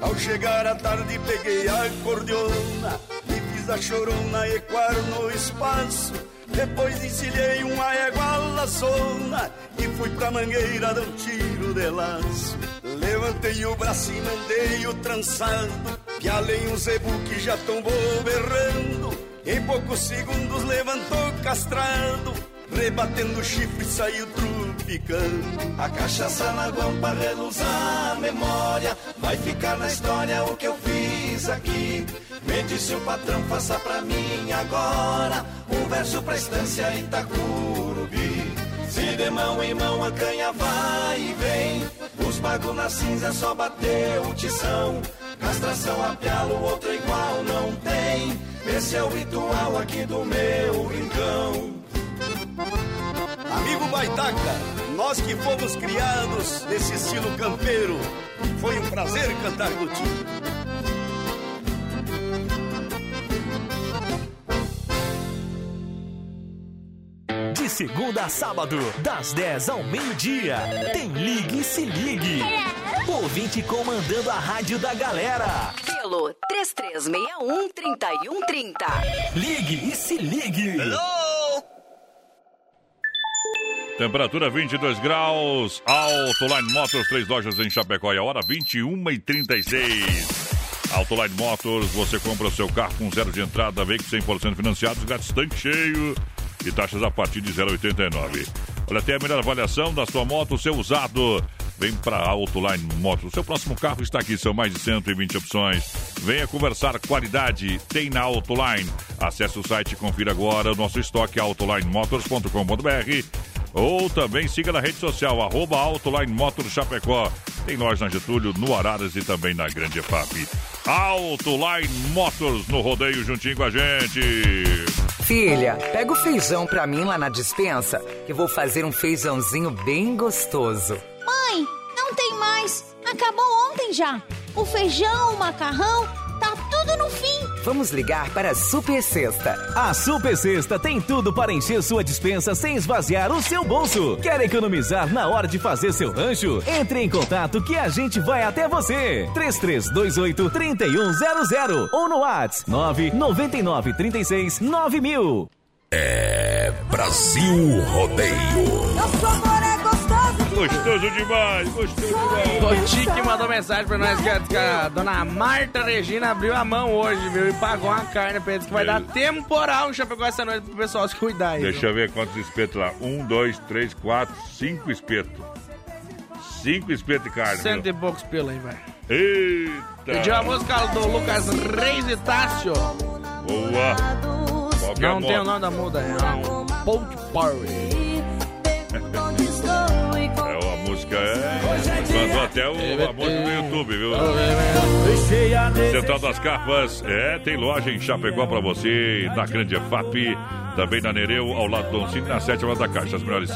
Ao chegar à tarde peguei a acordeona e fiz a chorona ecoar no espaço. Depois encilhei uma égua laçona e fui pra mangueira dar um tiro de laço. Levantei o braço e mandei o trançado, pialei um zebu que já tombou berrando. Em poucos segundos levantou castrado, rebatendo o chifre saiu trupicando. A cachaça na guampa reluzar a memória. Vai ficar na história o que eu fiz aqui. Me disse o patrão, faça pra mim agora um verso pra estância Itacurubi. Se de mão em mão a canha vai e vem, os bagos na cinza só bater o tição. Castração a pialo, outro igual não tem. Esse é o ritual aqui do meu rincão. Amigo Baitaca, nós que fomos criados nesse estilo campeiro, foi um prazer cantar contigo. De segunda a sábado, das 10 ao meio-dia, tem Ligue e Se Ligue. Ouvinte comandando a rádio da galera. Pelo 3361-3130. Ligue e Se Ligue. Temperatura 22 graus. Autoline Motors, três lojas em Chapecó. E a hora 21 e 36 Autoline Motors, você compra o seu carro com zero de entrada, veículos 100% financiados, grátis tanque cheio e taxas a partir de 0,89. Olha, tem a melhor avaliação da sua moto, o seu usado. Vem para Autoline Motors. Seu próximo carro está aqui, são mais de 120 opções. Venha conversar, qualidade tem na Autoline. Acesse o site e confira agora o nosso estoque autolinemotors.com.br ou também siga na rede social, arroba Autoline Motors Chapecó. Tem loja na Getúlio, no Araras e também na Grande EFAP. Autoline Motors no rodeio juntinho com a gente. Filha, pega o feijão pra mim lá na dispensa, que vou fazer um feijãozinho bem gostoso. Mãe, não tem mais. Acabou ontem já. O feijão, o macarrão, tá tudo no fim. Vamos ligar para a Super Sexta. A Super Sexta tem tudo para encher sua dispensa sem esvaziar o seu bolso. Quer economizar na hora de fazer seu rancho? Entre em contato que a gente vai até você. 3328 3100 ou no WhatsApp 999 36 9000. É Brasil Rodeio. Nosso amor é gostoso. Demais, gostoso demais. O Tique mandou mensagem pra nós que a, que a dona Marta Regina abriu a mão hoje, viu? E pagou uma carne pra eles que vai dar temporal em Chapecó essa noite pro pessoal se cuidar aí. Deixa eu ver quantos espetos lá. Um, dois, três, quatro, cinco espetos. Cinco espetos de carne. Cento viu? e poucos pelo aí, vai. Eita! Pediu a música do Lucas Reis e Tássio. Boa! Qual que é Não tem o nome da muda, é um Pold Party. É, música é. Mandou até o, a música no YouTube, viu? Central das Capas, é, tem loja em Chapecó pra você, na Grande FAP, também na Nereu, ao lado do Doncini, na sétima da caixa. As melhores,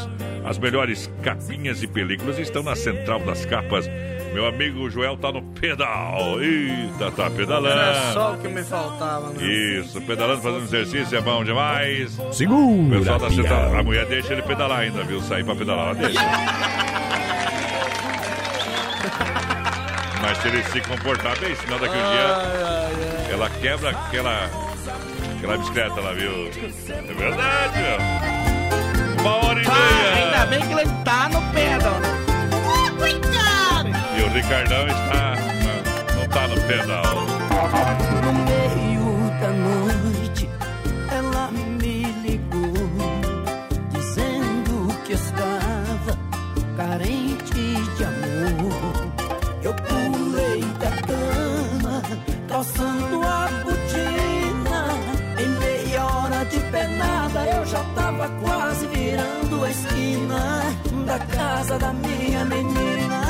as melhores capinhas e películas estão na Central das Capas. Meu amigo Joel tá no pedal. Eita, tá pedalando. Era só o que me faltava, né? Isso, pedalando, fazendo exercício é bom demais. Segura, O pessoal da central, a mulher deixa ele pedalar ainda, viu? Sair pra pedalar, ela deixa. Mas se ele se comportar bem, senão daqui um dia ela quebra aquela, aquela bicicleta lá, viu? É verdade, ó. Uma hora e Ah, meia. ainda bem que ele tá no pedal, né? E o Ricardão está. Não tá no pedal. No meio da noite, ela me ligou, dizendo que estava carente de amor. Eu pulei da cama, calçando a botina. Em meia hora de penada, eu já tava quase esquina da casa da minha menina.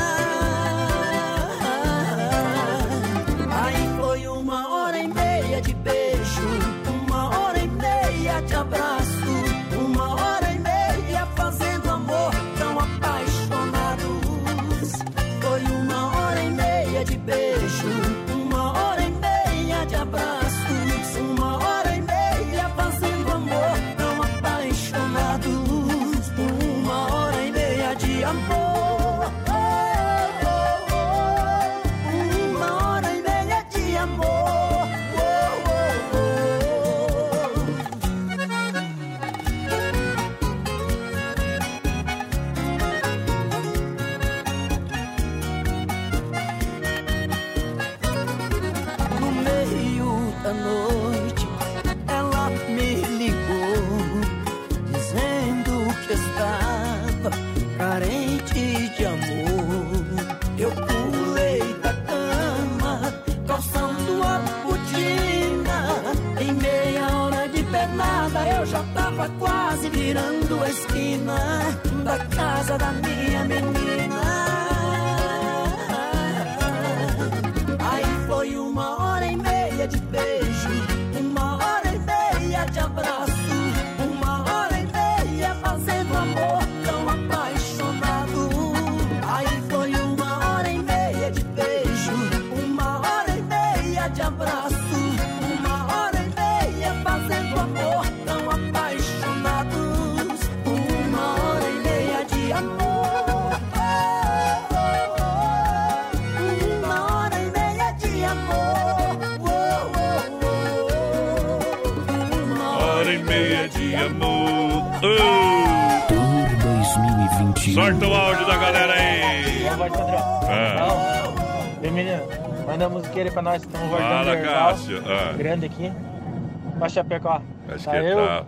Sorta o áudio da galera aí. Voz padrão. Ah. Não. Ei, menino, manda a musiqueira aí pra nós. Estamos voltando Fala. Cássio. Ah. Grande aqui. Pra Chapecó. Acho Tá que eu, tá.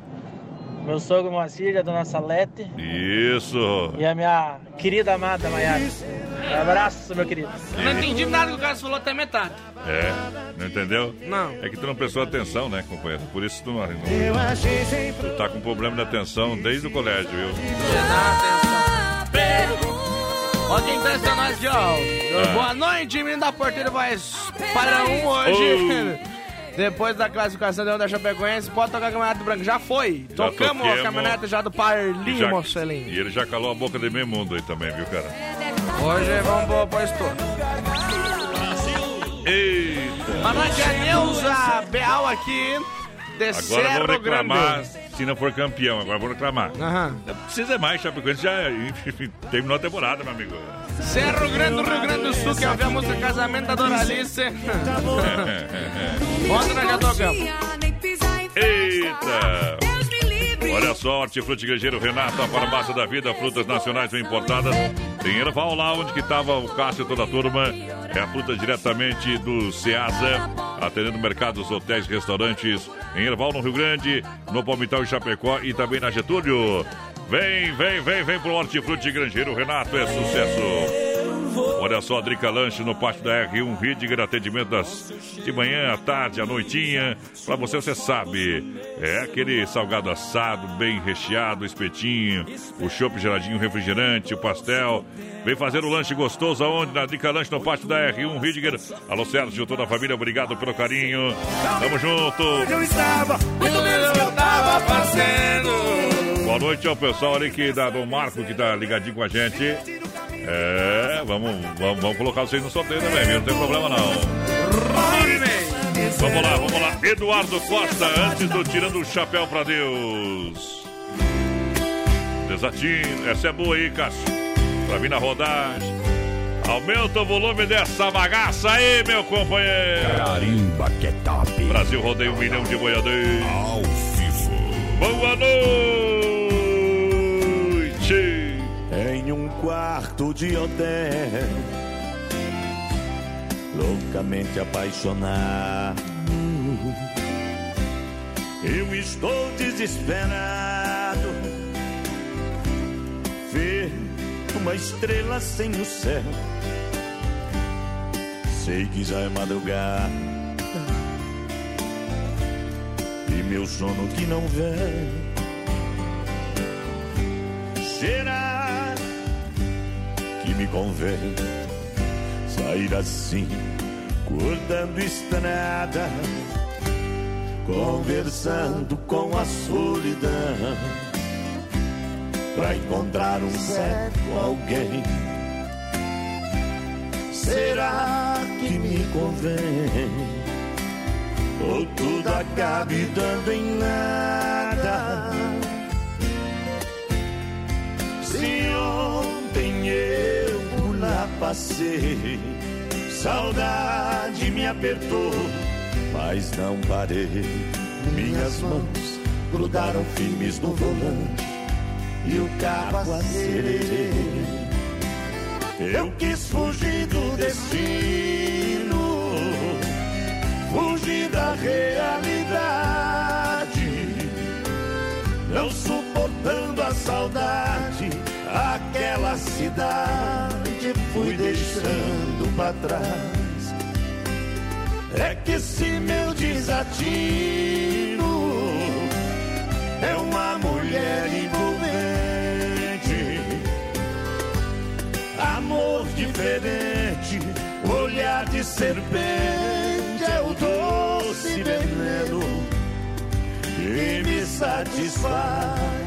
meu sogro Moacir, a dona Salete Isso. e a minha querida amada Maiara. Um abraço, meu querido. Eu não entendi nada que o Cássio falou até metade. É, não entendeu? Não. É que tu não prestou atenção, né, companheiro? Por isso tu não. não Eu achei sempre tu tá com problema de atenção desde o colégio, viu? Quem tá assistindo nós aqui, ó. Boa noite, menino da porteira voz para um hoje. Depois da classificação da Onda Chapecoense, pode tocar a caminhonete do branco. Já foi. Já Tocamos a caminhonete já do Parlinho, Já- Mocelinho. E ele já calou a boca de meio mundo aí também, viu, cara? Hoje vamos pro posto. Eita! Boa noite, a Neuza Beal aqui, de Agora Cerro vou reclamar Grande. Se não for campeão. Agora vou reclamar. Não precisa mais, Chapecoense já terminou a temporada, meu amigo. Cerro Grande Rio Grande do Sul, que ouviu a música Casamento da Doralice. Nós já tocamos. Eita! Olha só, Hortifruti Grangeiro Renato, a farmácia da vida, frutas nacionais bem importadas. Em Erval, lá onde que tava o Cássio e toda a turma. É a fruta diretamente do Ceasa, atendendo mercados, hotéis, restaurantes. Em Erval, no Rio Grande, no Palmital e Chapecó e também na Getúlio. Vem, vem, vem, vem pro Hortifruti Grangeiro Renato, é sucesso. Olha só, Drica Lanche no pátio da R1 Ridger, atendimento das, de manhã, à tarde, à noitinha. Pra você, você sabe. É aquele salgado assado, bem recheado, espetinho, o chopp geladinho, refrigerante, o pastel. Vem fazer o lanche gostoso aonde? Na Drica Lanche no pátio da R1 Ridger. Alô, Sérgio, toda a família, obrigado pelo carinho. Tamo junto. eu estava, muito menos que eu tava fazendo. Boa noite ao pessoal ali que dá do Marco que tá ligadinho com a gente. É, vamos, vamos, vamos colocar vocês no sorteio também, viu? Não tem problema não. Vamos lá, vamos lá. Eduardo Costa, antes do Tirando o Chapéu pra Deus. Desatino, essa é boa aí, Cássio. Pra mim na rodagem. Aumenta o volume dessa bagaça aí, meu companheiro. Carimba que é top. Brasil rodeia um milhão de boiadeiros. Ao vivo. Boa noite. Quarto de hotel, loucamente apaixonado. Eu estou desesperado. Ver uma estrela sem o céu. Sei que já é madrugada. E meu sono que não vem. Será me convém sair assim, cortando estrada, conversando com a solidão, pra encontrar um certo alguém? Será que me convém? Ou tudo acabe dando em nada? Se passei, saudade me apertou, mas não parei. Minhas mãos grudaram firmes no volante e o carro acelerei. Eu quis fugir do destino, fugir da realidade não suportando a saudade, aquela cidade te fui deixando para trás. É que esse meu desatino é uma mulher envolvente, amor diferente, olhar de serpente é o doce veneno que me satisfaz.